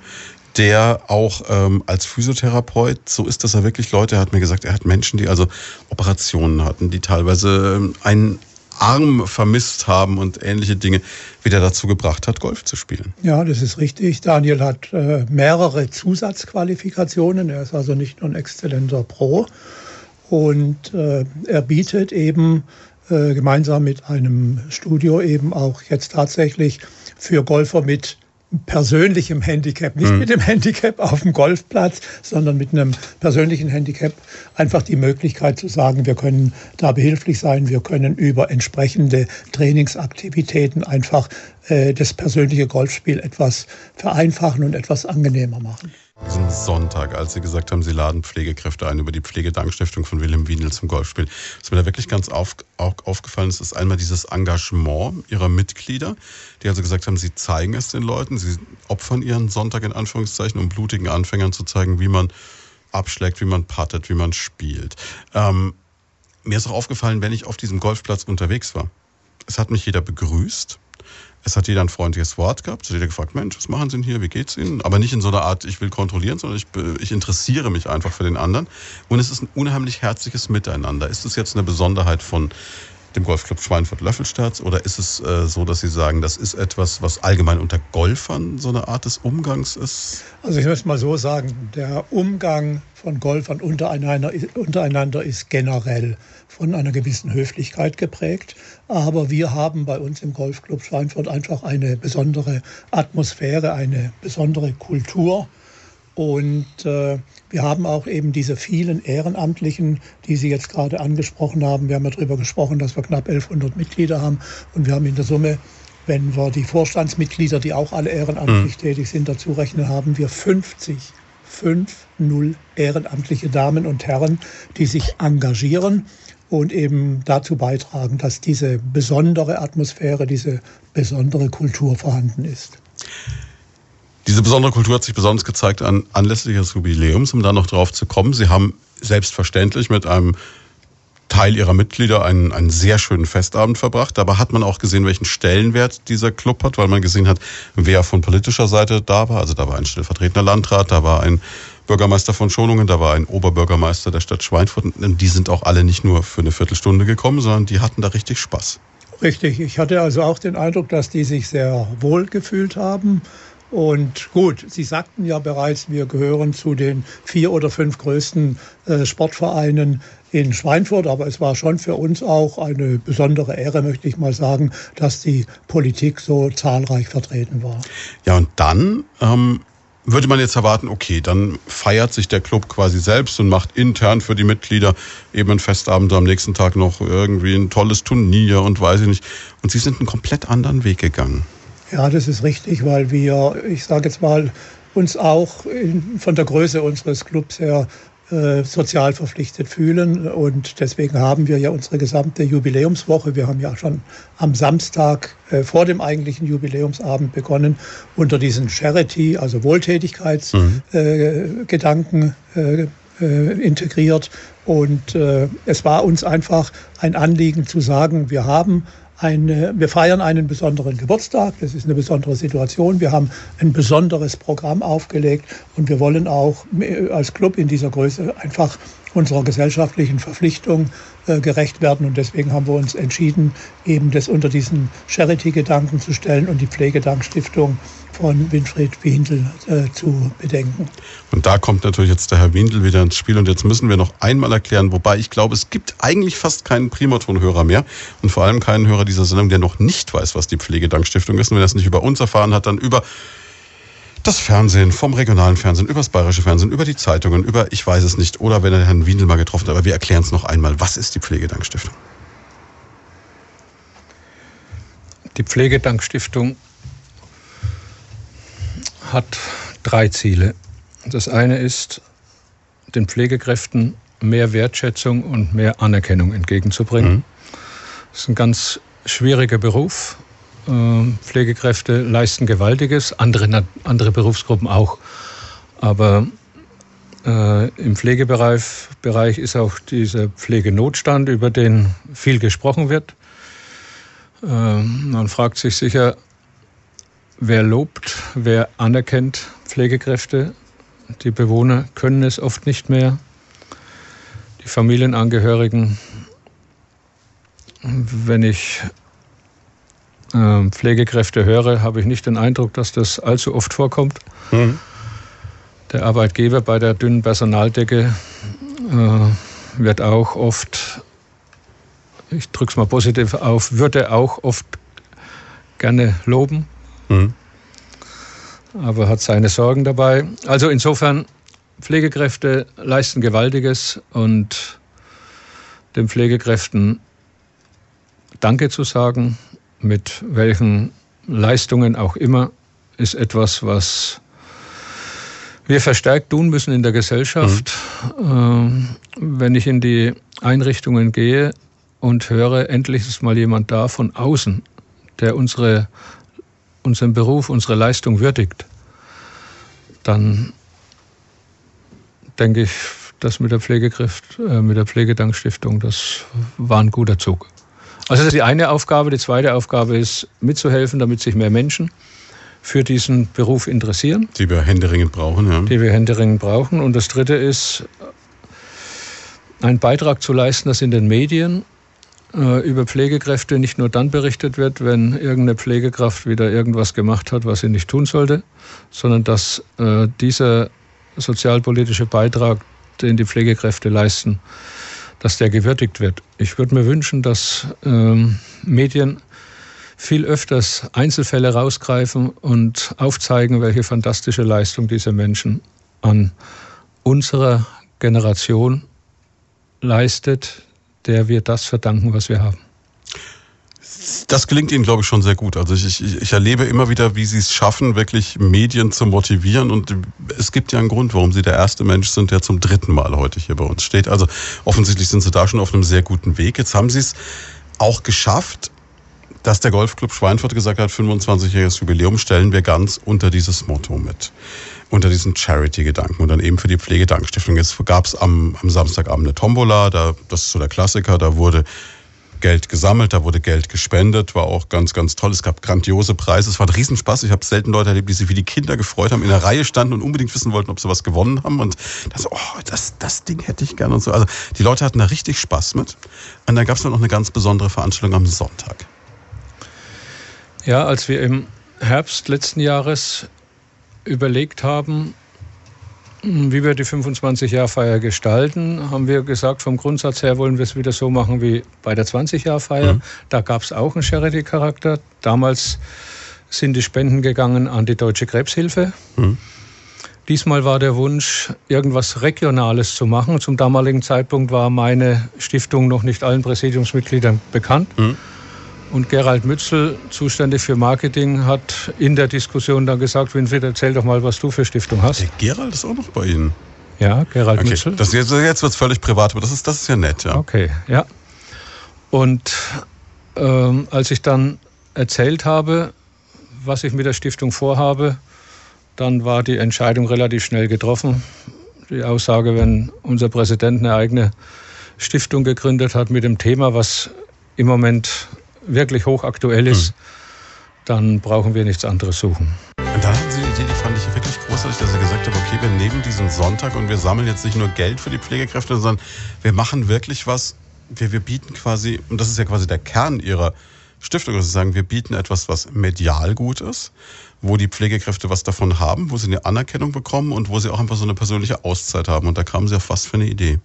[SPEAKER 2] der auch ähm, als Physiotherapeut, so ist das er wirklich Leute, er hat mir gesagt, er hat Menschen, die also Operationen hatten, die teilweise ähm, einen Arm vermisst haben und ähnliche Dinge wieder dazu gebracht hat, Golf zu spielen.
[SPEAKER 3] Ja, das ist richtig. Daniel hat äh, mehrere Zusatzqualifikationen. Er ist also nicht nur ein exzellenter Pro. Und äh, er bietet eben äh, gemeinsam mit einem Studio eben auch jetzt tatsächlich für Golfer mit persönlichem Handicap, nicht mhm. mit dem Handicap auf dem Golfplatz, sondern mit einem persönlichen Handicap einfach die Möglichkeit zu sagen, wir können da behilflich sein, wir können über entsprechende Trainingsaktivitäten einfach äh, das persönliche Golfspiel etwas vereinfachen und etwas angenehmer machen.
[SPEAKER 2] Diesen Sonntag, als Sie gesagt haben, Sie laden Pflegekräfte ein über die Pflegedankstiftung von Wilhelm Wienel zum Golfspiel. Was mir da wirklich ganz auf, auch aufgefallen ist, ist einmal dieses Engagement Ihrer Mitglieder, die also gesagt haben, sie zeigen es den Leuten, sie opfern ihren Sonntag in Anführungszeichen, um blutigen Anfängern zu zeigen, wie man abschlägt, wie man puttet, wie man spielt. Ähm, mir ist auch aufgefallen, wenn ich auf diesem Golfplatz unterwegs war. Es hat mich jeder begrüßt. Es hat jeder ein freundliches Wort gehabt. Es hat jeder gefragt, Mensch, was machen Sie denn hier? Wie geht's Ihnen? Aber nicht in so einer Art, ich will kontrollieren, sondern ich, ich interessiere mich einfach für den anderen. Und es ist ein unheimlich herzliches Miteinander. Ist es jetzt eine Besonderheit von dem Golfclub Schweinfurt-Löffelstadt? Oder ist es äh, so, dass Sie sagen, das ist etwas, was allgemein unter Golfern so eine Art des Umgangs ist?
[SPEAKER 3] Also ich muss mal so sagen, der Umgang von Golfern untereinander, untereinander ist generell von einer gewissen Höflichkeit geprägt. Aber wir haben bei uns im Golfclub Schweinfurt einfach eine besondere Atmosphäre, eine besondere Kultur. Und äh, wir haben auch eben diese vielen Ehrenamtlichen, die Sie jetzt gerade angesprochen haben. Wir haben ja darüber gesprochen, dass wir knapp 1100 Mitglieder haben. Und wir haben in der Summe, wenn wir die Vorstandsmitglieder, die auch alle ehrenamtlich mhm. tätig sind, dazu rechnen, haben wir 50, 5, 0 ehrenamtliche Damen und Herren, die sich engagieren und eben dazu beitragen, dass diese besondere Atmosphäre, diese besondere Kultur vorhanden ist.
[SPEAKER 2] Diese besondere Kultur hat sich besonders gezeigt an anlässlich des Jubiläums, um da noch drauf zu kommen. Sie haben selbstverständlich mit einem Teil ihrer Mitglieder einen, einen sehr schönen Festabend verbracht. Dabei hat man auch gesehen, welchen Stellenwert dieser Club hat, weil man gesehen hat, wer von politischer Seite da war. Also da war ein stellvertretender Landrat, da war ein Bürgermeister von Schonungen, da war ein Oberbürgermeister der Stadt Schweinfurt. Und die sind auch alle nicht nur für eine Viertelstunde gekommen, sondern die hatten da richtig Spaß.
[SPEAKER 3] Richtig, ich hatte also auch den Eindruck, dass die sich sehr wohl gefühlt haben. Und gut, Sie sagten ja bereits, wir gehören zu den vier oder fünf größten äh, Sportvereinen in Schweinfurt, aber es war schon für uns auch eine besondere Ehre, möchte ich mal sagen, dass die Politik so zahlreich vertreten war.
[SPEAKER 2] Ja, und dann ähm, würde man jetzt erwarten, okay, dann feiert sich der Club quasi selbst und macht intern für die Mitglieder eben einen Festabend am nächsten Tag noch irgendwie ein tolles Turnier und weiß ich nicht. Und sie sind einen komplett anderen Weg gegangen.
[SPEAKER 3] Ja, das ist richtig, weil wir, ich sage jetzt mal, uns auch in, von der Größe unseres Clubs her sozial verpflichtet fühlen. Und deswegen haben wir ja unsere gesamte Jubiläumswoche. Wir haben ja schon am Samstag äh, vor dem eigentlichen Jubiläumsabend begonnen, unter diesen Charity, also Wohltätigkeitsgedanken mhm. äh, äh, integriert. Und äh, es war uns einfach ein Anliegen zu sagen, wir haben eine, wir feiern einen besonderen Geburtstag, das ist eine besondere Situation. Wir haben ein besonderes Programm aufgelegt und wir wollen auch als Club in dieser Größe einfach unserer gesellschaftlichen Verpflichtung äh, gerecht werden. Und deswegen haben wir uns entschieden, eben das unter diesen Charity-Gedanken zu stellen und die Pflegedankstiftung von Winfried Windel äh, zu bedenken.
[SPEAKER 2] Und da kommt natürlich jetzt der Herr Windel wieder ins Spiel. Und jetzt müssen wir noch einmal erklären, wobei ich glaube, es gibt eigentlich fast keinen Primaton-Hörer mehr und vor allem keinen Hörer dieser Sendung, der noch nicht weiß, was die Pflegedankstiftung ist. Und wenn er es nicht über uns erfahren hat, dann über das Fernsehen, vom regionalen Fernsehen, über das bayerische Fernsehen, über die Zeitungen, über, ich weiß es nicht, oder wenn er Herrn Windel mal getroffen hat, aber wir erklären es noch einmal. Was ist die Pflegedankstiftung?
[SPEAKER 4] Die Pflegedankstiftung hat drei Ziele. Das eine ist, den Pflegekräften mehr Wertschätzung und mehr Anerkennung entgegenzubringen. Mhm. Das ist ein ganz schwieriger Beruf. Ähm, Pflegekräfte leisten Gewaltiges, andere, andere Berufsgruppen auch. Aber äh, im Pflegebereich Bereich ist auch dieser Pflegenotstand, über den viel gesprochen wird. Äh, man fragt sich sicher, wer lobt, wer anerkennt Pflegekräfte. Die Bewohner können es oft nicht mehr. Die Familienangehörigen, wenn ich äh, Pflegekräfte höre, habe ich nicht den Eindruck, dass das allzu oft vorkommt. Mhm. Der Arbeitgeber bei der dünnen Personaldecke äh, wird auch oft, ich drücke es mal positiv auf, würde auch oft gerne loben, Mhm. Aber hat seine Sorgen dabei. Also insofern, Pflegekräfte leisten Gewaltiges und den Pflegekräften Danke zu sagen, mit welchen Leistungen auch immer, ist etwas, was wir verstärkt tun müssen in der Gesellschaft. Mhm. wenn ich in die Einrichtungen gehe und höre, endlich ist mal jemand da von außen, der unsere unseren Beruf, unsere Leistung würdigt, dann denke ich, das mit der Pflegekraft, äh, mit der Pflegedankstiftung, das war ein guter Zug. Also das ist die eine Aufgabe. Die zweite Aufgabe ist, mitzuhelfen, damit sich mehr Menschen für diesen Beruf interessieren.
[SPEAKER 2] Die wir händeringend brauchen, ja.
[SPEAKER 4] Die wir händeringend brauchen. Und das dritte ist, einen Beitrag zu leisten, dass in den Medien äh, über Pflegekräfte nicht nur dann berichtet wird, wenn irgendeine Pflegekraft wieder irgendwas gemacht hat, was sie nicht tun sollte, sondern dass äh, dieser sozialpolitische Beitrag, den die Pflegekräfte leisten, dass der gewürdigt wird. Ich würde mir wünschen, dass ähm, Medien viel öfters Einzelfälle rausgreifen und aufzeigen, welche fantastische Leistung diese Menschen an unserer Generation leistet, der wir das verdanken, was wir haben.
[SPEAKER 2] Das gelingt Ihnen, glaube ich, schon sehr gut. Also ich, ich, ich erlebe immer wieder, wie Sie es schaffen, wirklich Medien zu motivieren. Und es gibt ja einen Grund, warum Sie der erste Mensch sind, der zum dritten Mal heute hier bei uns steht. Also offensichtlich sind Sie da schon auf einem sehr guten Weg. Jetzt haben Sie es auch geschafft, dass der Golfclub Schweinfurt gesagt hat, 25-jähriges Jubiläum stellen wir ganz unter dieses Motto mit. Unter diesen Charity-Gedanken und dann eben für die Pflegedankstiftung. Jetzt gab es am, am Samstagabend eine Tombola, da, das ist so der Klassiker, da wurde Geld gesammelt, da wurde Geld gespendet, war auch ganz, ganz toll. Es gab grandiose Preise, es war ein Riesenspaß. Ich habe selten Leute erlebt, die sich wie die Kinder gefreut haben, in der Reihe standen und unbedingt wissen wollten, ob sie was gewonnen haben. Und das, oh, das, das Ding hätte ich gerne und so. Also die Leute hatten da richtig Spaß mit. Und dann gab es noch eine ganz besondere Veranstaltung am Sonntag.
[SPEAKER 4] Ja, als wir im Herbst letzten Jahres überlegt haben, wie wir die 25-Jahr-Feier gestalten, haben wir gesagt, vom Grundsatz her wollen wir es wieder so machen wie bei der 20-Jahr-Feier. Mhm. Da gab es auch einen Charity-Charakter. Damals sind die Spenden gegangen an die Deutsche Krebshilfe. Mhm. Diesmal war der Wunsch, irgendwas Regionales zu machen. Zum damaligen Zeitpunkt war meine Stiftung noch nicht allen Präsidiumsmitgliedern bekannt. Mhm. Und Gerald Mützel, zuständig für Marketing, hat in der Diskussion dann gesagt, Winfried, erzähl doch mal, was du für Stiftung hast. Der
[SPEAKER 2] Gerald ist auch noch bei Ihnen.
[SPEAKER 4] Ja, Gerald
[SPEAKER 2] okay.
[SPEAKER 4] Mützel.
[SPEAKER 2] Das jetzt jetzt wird es völlig privat, aber das ist, das ist ja nett, ja.
[SPEAKER 4] Okay, ja. Und ähm, als ich dann erzählt habe, was ich mit der Stiftung vorhabe, dann war die Entscheidung relativ schnell getroffen. Die Aussage, wenn unser Präsident eine eigene Stiftung gegründet hat mit dem Thema, was im Moment wirklich hochaktuell ist, hm. dann brauchen wir nichts anderes suchen.
[SPEAKER 2] Und dann hatten Sie die Idee, die fand ich wirklich großartig, dass Sie gesagt haben, okay, wir nehmen diesen Sonntag und wir sammeln jetzt nicht nur Geld für die Pflegekräfte, sondern wir machen wirklich was, wir, wir bieten quasi, und das ist ja quasi der Kern Ihrer Stiftung, dass Sie sagen, wir bieten etwas, was medial gut ist, wo die Pflegekräfte was davon haben, wo sie eine Anerkennung bekommen und wo sie auch einfach so eine persönliche Auszeit haben. Und da kamen Sie ja fast für eine Idee.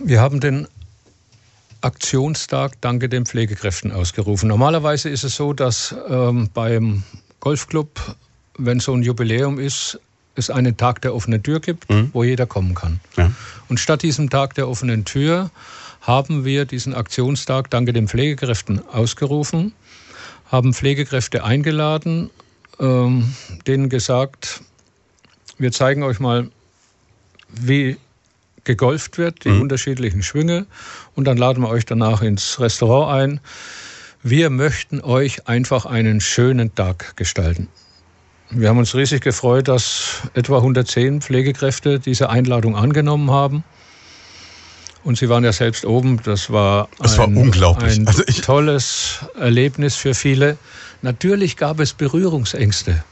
[SPEAKER 4] Wir haben den Aktionstag Danke den Pflegekräften ausgerufen. Normalerweise ist es so, dass ähm, beim Golfclub, wenn so ein Jubiläum ist, es einen Tag der offenen Tür gibt, mhm. wo jeder kommen kann. Ja. Und statt diesem Tag der offenen Tür haben wir diesen Aktionstag Danke den Pflegekräften ausgerufen, haben Pflegekräfte eingeladen, ähm, denen gesagt, wir zeigen euch mal, wie gegolft wird, die mhm. unterschiedlichen Schwünge. Und dann laden wir euch danach ins Restaurant ein. Wir möchten euch einfach einen schönen Tag gestalten. Wir haben uns riesig gefreut, dass etwa 110 Pflegekräfte diese Einladung angenommen haben. Und Sie waren ja selbst oben. Das war,
[SPEAKER 2] das ein, war unglaublich.
[SPEAKER 4] ein also tolles Erlebnis für viele. Natürlich gab es Berührungsängste.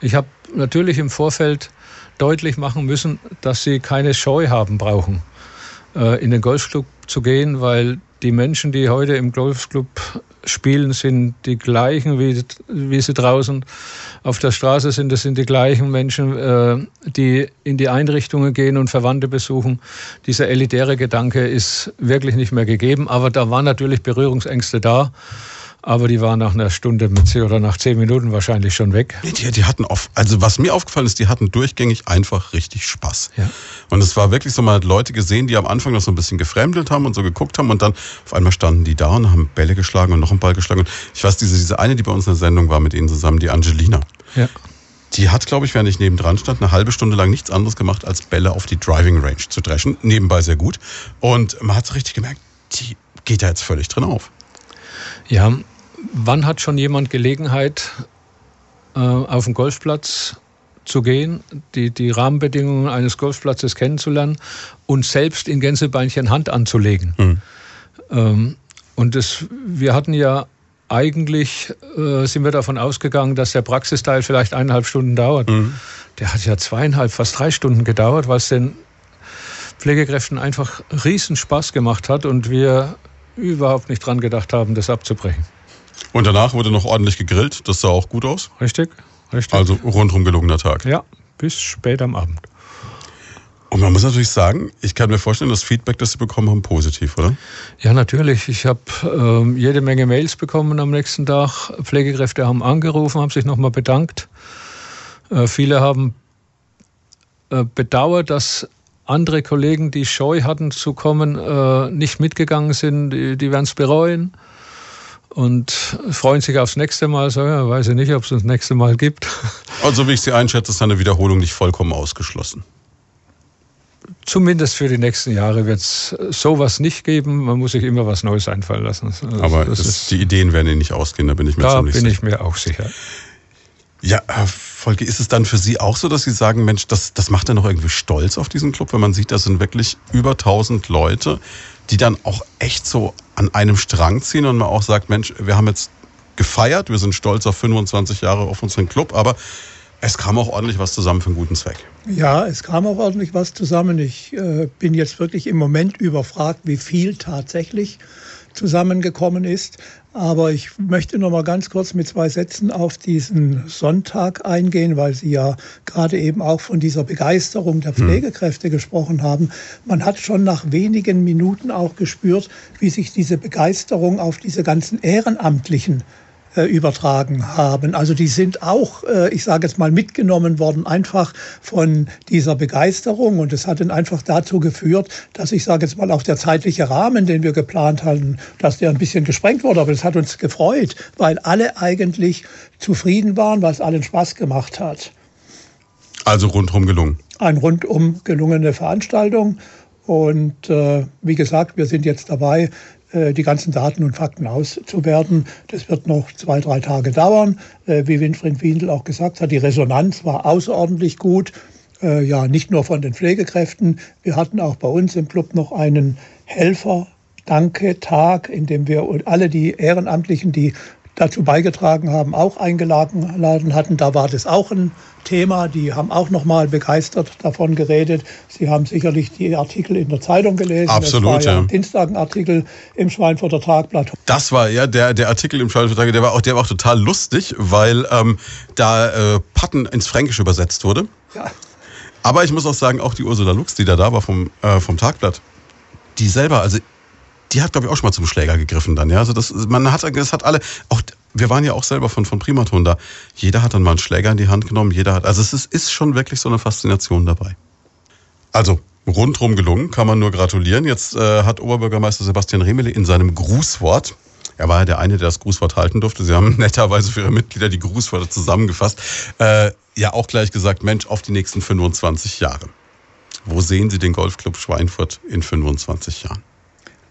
[SPEAKER 4] Ich habe natürlich im Vorfeld deutlich machen müssen, dass sie keine Scheu haben brauchen, in den Golfclub zu gehen, weil die Menschen, die heute im Golfclub spielen, sind die gleichen, wie, wie sie draußen auf der Straße sind. Das sind die gleichen Menschen, äh, die in die Einrichtungen gehen und Verwandte besuchen. Dieser elitäre Gedanke ist wirklich nicht mehr gegeben, aber da waren natürlich Berührungsängste da aber die waren nach einer Stunde mit oder nach zehn Minuten wahrscheinlich schon weg.
[SPEAKER 2] Nee, die, die hatten auf, also was mir aufgefallen ist, die hatten durchgängig einfach richtig Spaß. Ja. Und es war wirklich so, man hat Leute gesehen, die am Anfang noch so ein bisschen gefremdelt haben und so geguckt haben und dann auf einmal standen die da und haben Bälle geschlagen und noch einen Ball geschlagen. Und ich weiß, diese, diese eine, die bei uns in der Sendung war mit ihnen zusammen, die Angelina. Ja. Die hat, glaube ich, während ich nebendran stand, eine halbe Stunde lang nichts anderes gemacht, als Bälle auf die Driving Range zu dreschen. Nebenbei sehr gut. Und man hat richtig gemerkt, die geht da jetzt völlig drin auf.
[SPEAKER 4] Ja, wann hat schon jemand Gelegenheit, äh, auf den Golfplatz zu gehen, die, die Rahmenbedingungen eines Golfplatzes kennenzulernen und selbst in Gänsebeinchen Hand anzulegen? Mhm. Ähm, und das, wir hatten ja eigentlich, äh, sind wir davon ausgegangen, dass der Praxisteil vielleicht eineinhalb Stunden dauert. Mhm. Der hat ja zweieinhalb, fast drei Stunden gedauert, weil es den Pflegekräften einfach riesen Spaß gemacht hat und wir überhaupt nicht dran gedacht haben, das abzubrechen.
[SPEAKER 2] Und danach wurde noch ordentlich gegrillt. Das sah auch gut aus.
[SPEAKER 4] Richtig, richtig.
[SPEAKER 2] Also rundum gelungener Tag.
[SPEAKER 4] Ja, bis spät am Abend.
[SPEAKER 2] Und man muss natürlich sagen, ich kann mir vorstellen, das Feedback, das Sie bekommen haben, positiv, oder?
[SPEAKER 4] Ja, natürlich. Ich habe ähm, jede Menge Mails bekommen am nächsten Tag. Pflegekräfte haben angerufen, haben sich nochmal bedankt. Äh, viele haben äh, bedauert, dass andere Kollegen, die Scheu hatten zu kommen, äh, nicht mitgegangen sind. Die, die werden es bereuen und freuen sich aufs nächste Mal. So, ja, weiß ich nicht, ob es das nächste Mal gibt.
[SPEAKER 2] Also, wie ich Sie einschätze, ist eine Wiederholung nicht vollkommen ausgeschlossen.
[SPEAKER 4] Zumindest für die nächsten Jahre wird es sowas nicht geben. Man muss sich immer was Neues einfallen lassen. Also
[SPEAKER 2] Aber das ist, die Ideen werden Ihnen nicht ausgehen, da bin ich mir
[SPEAKER 4] da
[SPEAKER 2] ziemlich
[SPEAKER 4] bin
[SPEAKER 2] sicher.
[SPEAKER 4] ich mir auch sicher.
[SPEAKER 2] Ja, Herr Volke, ist es dann für Sie auch so, dass Sie sagen, Mensch, das, das macht ja noch irgendwie stolz auf diesen Club, wenn man sieht, das sind wirklich über 1000 Leute, die dann auch echt so an einem Strang ziehen und man auch sagt, Mensch, wir haben jetzt gefeiert, wir sind stolz auf 25 Jahre auf unseren Club, aber es kam auch ordentlich was zusammen für einen guten Zweck.
[SPEAKER 3] Ja, es kam auch ordentlich was zusammen. Ich äh, bin jetzt wirklich im Moment überfragt, wie viel tatsächlich zusammengekommen ist. Aber ich möchte noch mal ganz kurz mit zwei Sätzen auf diesen Sonntag eingehen, weil Sie ja gerade eben auch von dieser Begeisterung der Pflegekräfte gesprochen haben. Man hat schon nach wenigen Minuten auch gespürt, wie sich diese Begeisterung auf diese ganzen Ehrenamtlichen übertragen haben. Also die sind auch, äh, ich sage jetzt mal, mitgenommen worden, einfach von dieser Begeisterung. Und es hat dann einfach dazu geführt, dass ich sage jetzt mal auch der zeitliche Rahmen, den wir geplant hatten, dass der ein bisschen gesprengt wurde. Aber das hat uns gefreut, weil alle eigentlich zufrieden waren, weil es allen Spaß gemacht hat.
[SPEAKER 2] Also rundherum gelungen.
[SPEAKER 3] Ein rundum gelungene Veranstaltung. Und äh, wie gesagt, wir sind jetzt dabei, äh, die ganzen Daten und Fakten auszuwerten. Das wird noch zwei, drei Tage dauern. Äh, Wie Winfried Windel auch gesagt hat, die Resonanz war außerordentlich gut. Äh, Ja, nicht nur von den Pflegekräften. Wir hatten auch bei uns im Club noch einen Helfer-Danke-Tag, in dem wir alle die Ehrenamtlichen, die dazu beigetragen haben, auch eingeladen hatten. Da war das auch ein Thema. Die haben auch noch mal begeistert davon geredet. Sie haben sicherlich die Artikel in der Zeitung gelesen.
[SPEAKER 2] Absolut,
[SPEAKER 3] ja.
[SPEAKER 2] ja.
[SPEAKER 3] Dienstag ein Artikel im Schweinfurter Tagblatt.
[SPEAKER 2] Das war ja der, der Artikel im Schallvertrag, der war auch, der war auch total lustig, weil ähm, da äh, Patten ins Fränkische übersetzt wurde.
[SPEAKER 3] Ja.
[SPEAKER 2] Aber ich muss auch sagen, auch die Ursula Lux, die da da war vom, äh, vom Tagblatt, die selber, also die hat, glaube ich, auch schon mal zum Schläger gegriffen dann. Ja? Also das, man hat, das hat alle, auch wir waren ja auch selber von, von Primaton da. Jeder hat dann mal einen Schläger in die Hand genommen, jeder hat, also es ist, ist schon wirklich so eine Faszination dabei. Also rundrum gelungen, kann man nur gratulieren. Jetzt äh, hat Oberbürgermeister Sebastian Remele in seinem Grußwort, er war ja der eine, der das Grußwort halten durfte, Sie haben netterweise für Ihre Mitglieder die Grußworte zusammengefasst, äh, ja auch gleich gesagt, Mensch, auf die nächsten 25 Jahre. Wo sehen Sie den Golfclub Schweinfurt in 25 Jahren?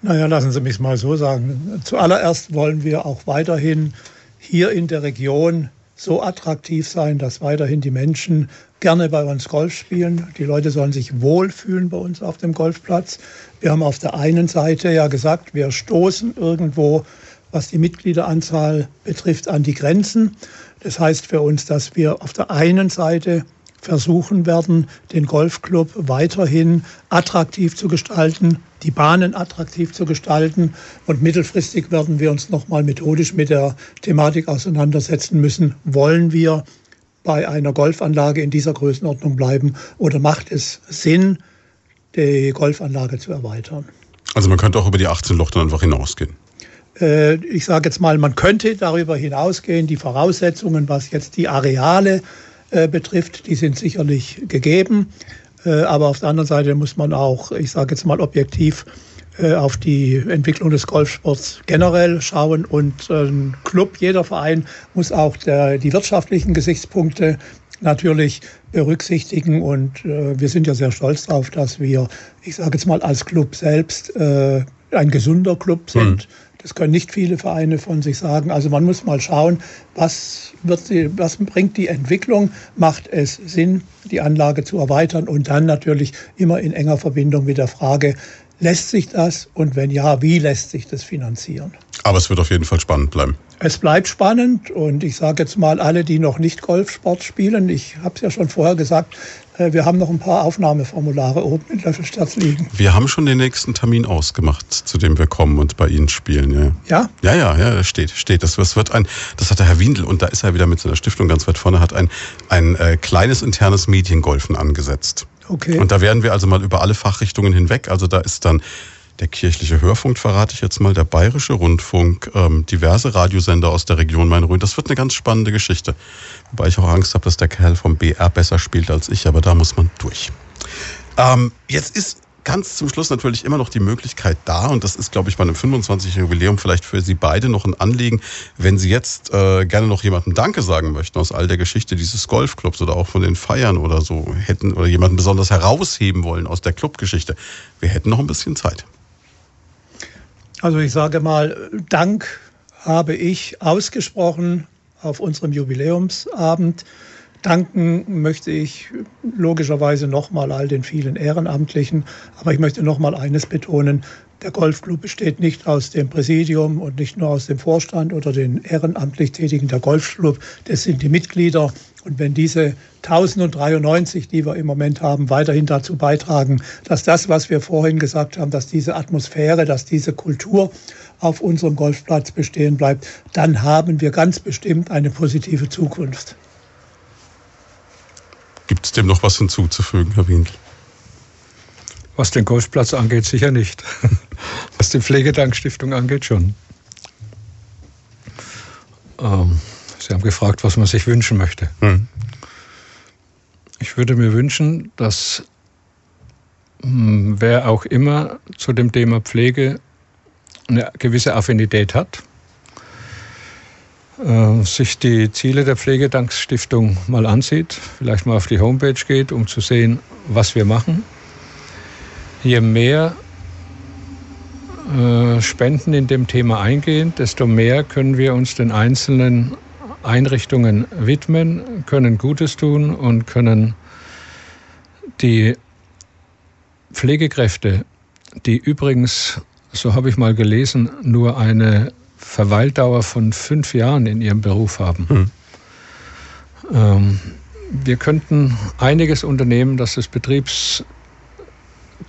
[SPEAKER 3] Naja, lassen Sie mich mal so sagen. Zuallererst wollen wir auch weiterhin hier in der Region so attraktiv sein, dass weiterhin die Menschen gerne bei uns Golf spielen. Die Leute sollen sich wohlfühlen bei uns auf dem Golfplatz. Wir haben auf der einen Seite ja gesagt, wir stoßen irgendwo, was die Mitgliederanzahl betrifft, an die Grenzen. Das heißt für uns, dass wir auf der einen Seite versuchen werden, den Golfclub weiterhin attraktiv zu gestalten, die Bahnen attraktiv zu gestalten. Und mittelfristig werden wir uns nochmal methodisch mit der Thematik auseinandersetzen müssen. Wollen wir bei einer Golfanlage in dieser Größenordnung bleiben oder macht es Sinn, die Golfanlage zu erweitern?
[SPEAKER 2] Also man könnte auch über die 18 Loch dann einfach hinausgehen.
[SPEAKER 3] Äh, Ich sage jetzt mal, man könnte darüber hinausgehen. Die Voraussetzungen, was jetzt die Areale äh, betrifft, die sind sicherlich gegeben. Äh, Aber auf der anderen Seite muss man auch, ich sage jetzt mal objektiv, äh, auf die Entwicklung des Golfsports generell schauen. Und äh, ein Club, jeder Verein muss auch der, die wirtschaftlichen Gesichtspunkte natürlich berücksichtigen. Und äh, wir sind ja sehr stolz darauf, dass wir, ich sage jetzt mal als Club selbst, äh, ein gesunder Club sind. Das können nicht viele Vereine von sich sagen. Also man muss mal schauen, was, wird die, was bringt die Entwicklung, macht es Sinn, die Anlage zu erweitern und dann natürlich immer in enger Verbindung mit der Frage, lässt sich das und wenn ja, wie lässt sich das finanzieren?
[SPEAKER 2] Aber es wird auf jeden Fall spannend bleiben.
[SPEAKER 3] Es bleibt spannend und ich sage jetzt mal alle, die noch nicht Golfsport spielen, ich habe es ja schon vorher gesagt, wir haben noch ein paar Aufnahmeformulare oben in Löffelstadt liegen.
[SPEAKER 2] Wir haben schon den nächsten Termin ausgemacht, zu dem wir kommen und bei Ihnen spielen. Ja,
[SPEAKER 3] ja,
[SPEAKER 2] ja, ja, ja steht, steht. Das, das, wird ein, das hat der Herr Windel und da ist er wieder mit seiner Stiftung ganz weit vorne, hat ein, ein äh, kleines internes Mediengolfen angesetzt.
[SPEAKER 3] Okay.
[SPEAKER 2] Und da werden wir also mal über alle Fachrichtungen hinweg. Also da ist dann der kirchliche Hörfunk, verrate ich jetzt mal, der bayerische Rundfunk, ähm, diverse Radiosender aus der Region Main-Rhön. Das wird eine ganz spannende Geschichte. Wobei ich auch Angst habe, dass der Kerl vom BR besser spielt als ich, aber da muss man durch. Ähm, jetzt ist ganz zum Schluss natürlich immer noch die Möglichkeit da, und das ist, glaube ich, bei einem 25. Jubiläum vielleicht für Sie beide noch ein Anliegen, wenn Sie jetzt äh, gerne noch jemandem Danke sagen möchten aus all der Geschichte dieses Golfclubs oder auch von den Feiern oder so hätten oder jemanden besonders herausheben wollen aus der Clubgeschichte. Wir hätten noch ein bisschen Zeit.
[SPEAKER 3] Also ich sage mal, Dank habe ich ausgesprochen auf unserem Jubiläumsabend. Danken möchte ich logischerweise nochmal all den vielen Ehrenamtlichen, aber ich möchte nochmal eines betonen, der Golfclub besteht nicht aus dem Präsidium und nicht nur aus dem Vorstand oder den ehrenamtlich Tätigen. Der Golfclub, das sind die Mitglieder. Und wenn diese 1093, die wir im Moment haben, weiterhin dazu beitragen, dass das, was wir vorhin gesagt haben, dass diese Atmosphäre, dass diese Kultur auf unserem Golfplatz bestehen bleibt, dann haben wir ganz bestimmt eine positive Zukunft.
[SPEAKER 2] Gibt es dem noch was hinzuzufügen, Herr Windel?
[SPEAKER 4] Was den Golfplatz angeht, sicher nicht. Was die Pflegedankstiftung angeht, schon. Ähm, Sie haben gefragt, was man sich wünschen möchte. Hm. Ich würde mir wünschen, dass hm, wer auch immer zu dem Thema Pflege eine gewisse Affinität hat, äh, sich die Ziele der Pflegedankstiftung mal ansieht, vielleicht mal auf die Homepage geht, um zu sehen, was wir machen je mehr äh, Spenden in dem Thema eingehen, desto mehr können wir uns den einzelnen Einrichtungen widmen, können Gutes tun und können die Pflegekräfte, die übrigens, so habe ich mal gelesen, nur eine Verweildauer von fünf Jahren in ihrem Beruf haben. Hm. Ähm, wir könnten einiges unternehmen, dass das Betriebs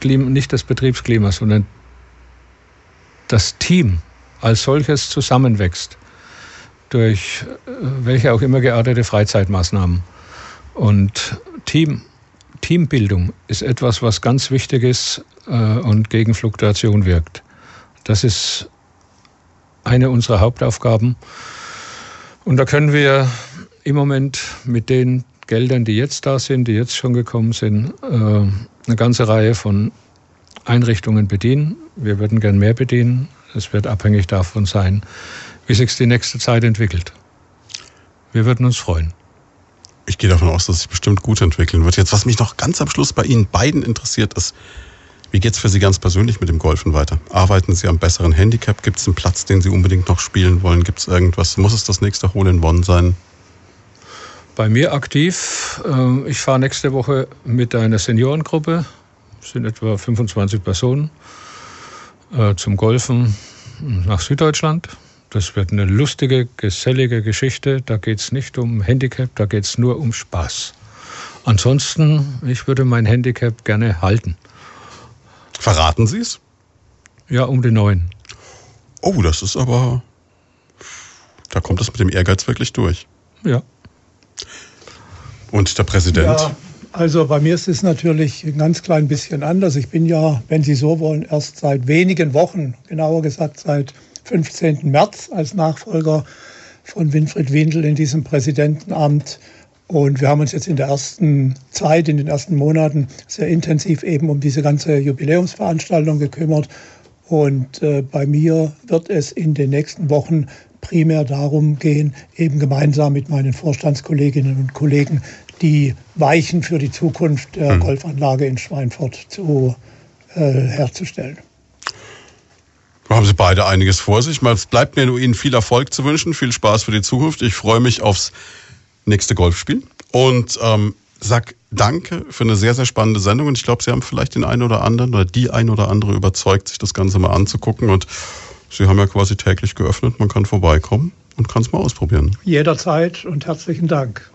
[SPEAKER 4] Klima, nicht das Betriebsklima, sondern das Team als solches zusammenwächst durch äh, welche auch immer geartete Freizeitmaßnahmen. Und Team, Teambildung ist etwas, was ganz wichtig ist äh, und gegen Fluktuation wirkt. Das ist eine unserer Hauptaufgaben. Und da können wir im Moment mit den Geldern, die jetzt da sind, die jetzt schon gekommen sind, äh, eine ganze Reihe von Einrichtungen bedienen. Wir würden gern mehr bedienen. Es wird abhängig davon sein, wie sich die nächste Zeit entwickelt. Wir würden uns freuen.
[SPEAKER 2] Ich gehe davon aus, dass es sich bestimmt gut entwickeln wird. Jetzt, was mich noch ganz am Schluss bei Ihnen beiden interessiert, ist, wie geht es für Sie ganz persönlich mit dem Golfen weiter? Arbeiten Sie am besseren Handicap? Gibt es einen Platz, den Sie unbedingt noch spielen wollen? Gibt es irgendwas? Muss es das nächste Hole in Bonn sein?
[SPEAKER 4] Bei mir aktiv. Ähm, ich fahre nächste Woche mit einer Seniorengruppe, das sind etwa 25 Personen, äh, zum Golfen nach Süddeutschland. Das wird eine lustige, gesellige Geschichte. Da geht es nicht um Handicap, da geht es nur um Spaß. Ansonsten, ich würde mein Handicap gerne halten.
[SPEAKER 2] Verraten Sie es?
[SPEAKER 4] Ja, um die neun.
[SPEAKER 2] Oh, das ist aber. Da kommt das mit dem Ehrgeiz wirklich durch.
[SPEAKER 4] Ja.
[SPEAKER 2] Und der Präsident?
[SPEAKER 3] Ja, also bei mir ist es natürlich ein ganz klein bisschen anders. Ich bin ja, wenn Sie so wollen, erst seit wenigen Wochen, genauer gesagt seit 15. März als Nachfolger von Winfried Windel in diesem Präsidentenamt. Und wir haben uns jetzt in der ersten Zeit, in den ersten Monaten sehr intensiv eben um diese ganze Jubiläumsveranstaltung gekümmert. Und äh, bei mir wird es in den nächsten Wochen primär darum gehen, eben gemeinsam mit meinen Vorstandskolleginnen und Kollegen die Weichen für die Zukunft der mhm. Golfanlage in Schweinfurt zu, äh, herzustellen.
[SPEAKER 2] Haben Sie beide einiges vor sich. Es bleibt mir nur Ihnen viel Erfolg zu wünschen, viel Spaß für die Zukunft. Ich freue mich aufs nächste Golfspiel und ähm, sag Danke für eine sehr, sehr spannende Sendung. Und ich glaube, Sie haben vielleicht den einen oder anderen oder die ein oder andere überzeugt, sich das Ganze mal anzugucken. Und Sie haben ja quasi täglich geöffnet. Man kann vorbeikommen und kann es mal ausprobieren.
[SPEAKER 3] Jederzeit und herzlichen Dank.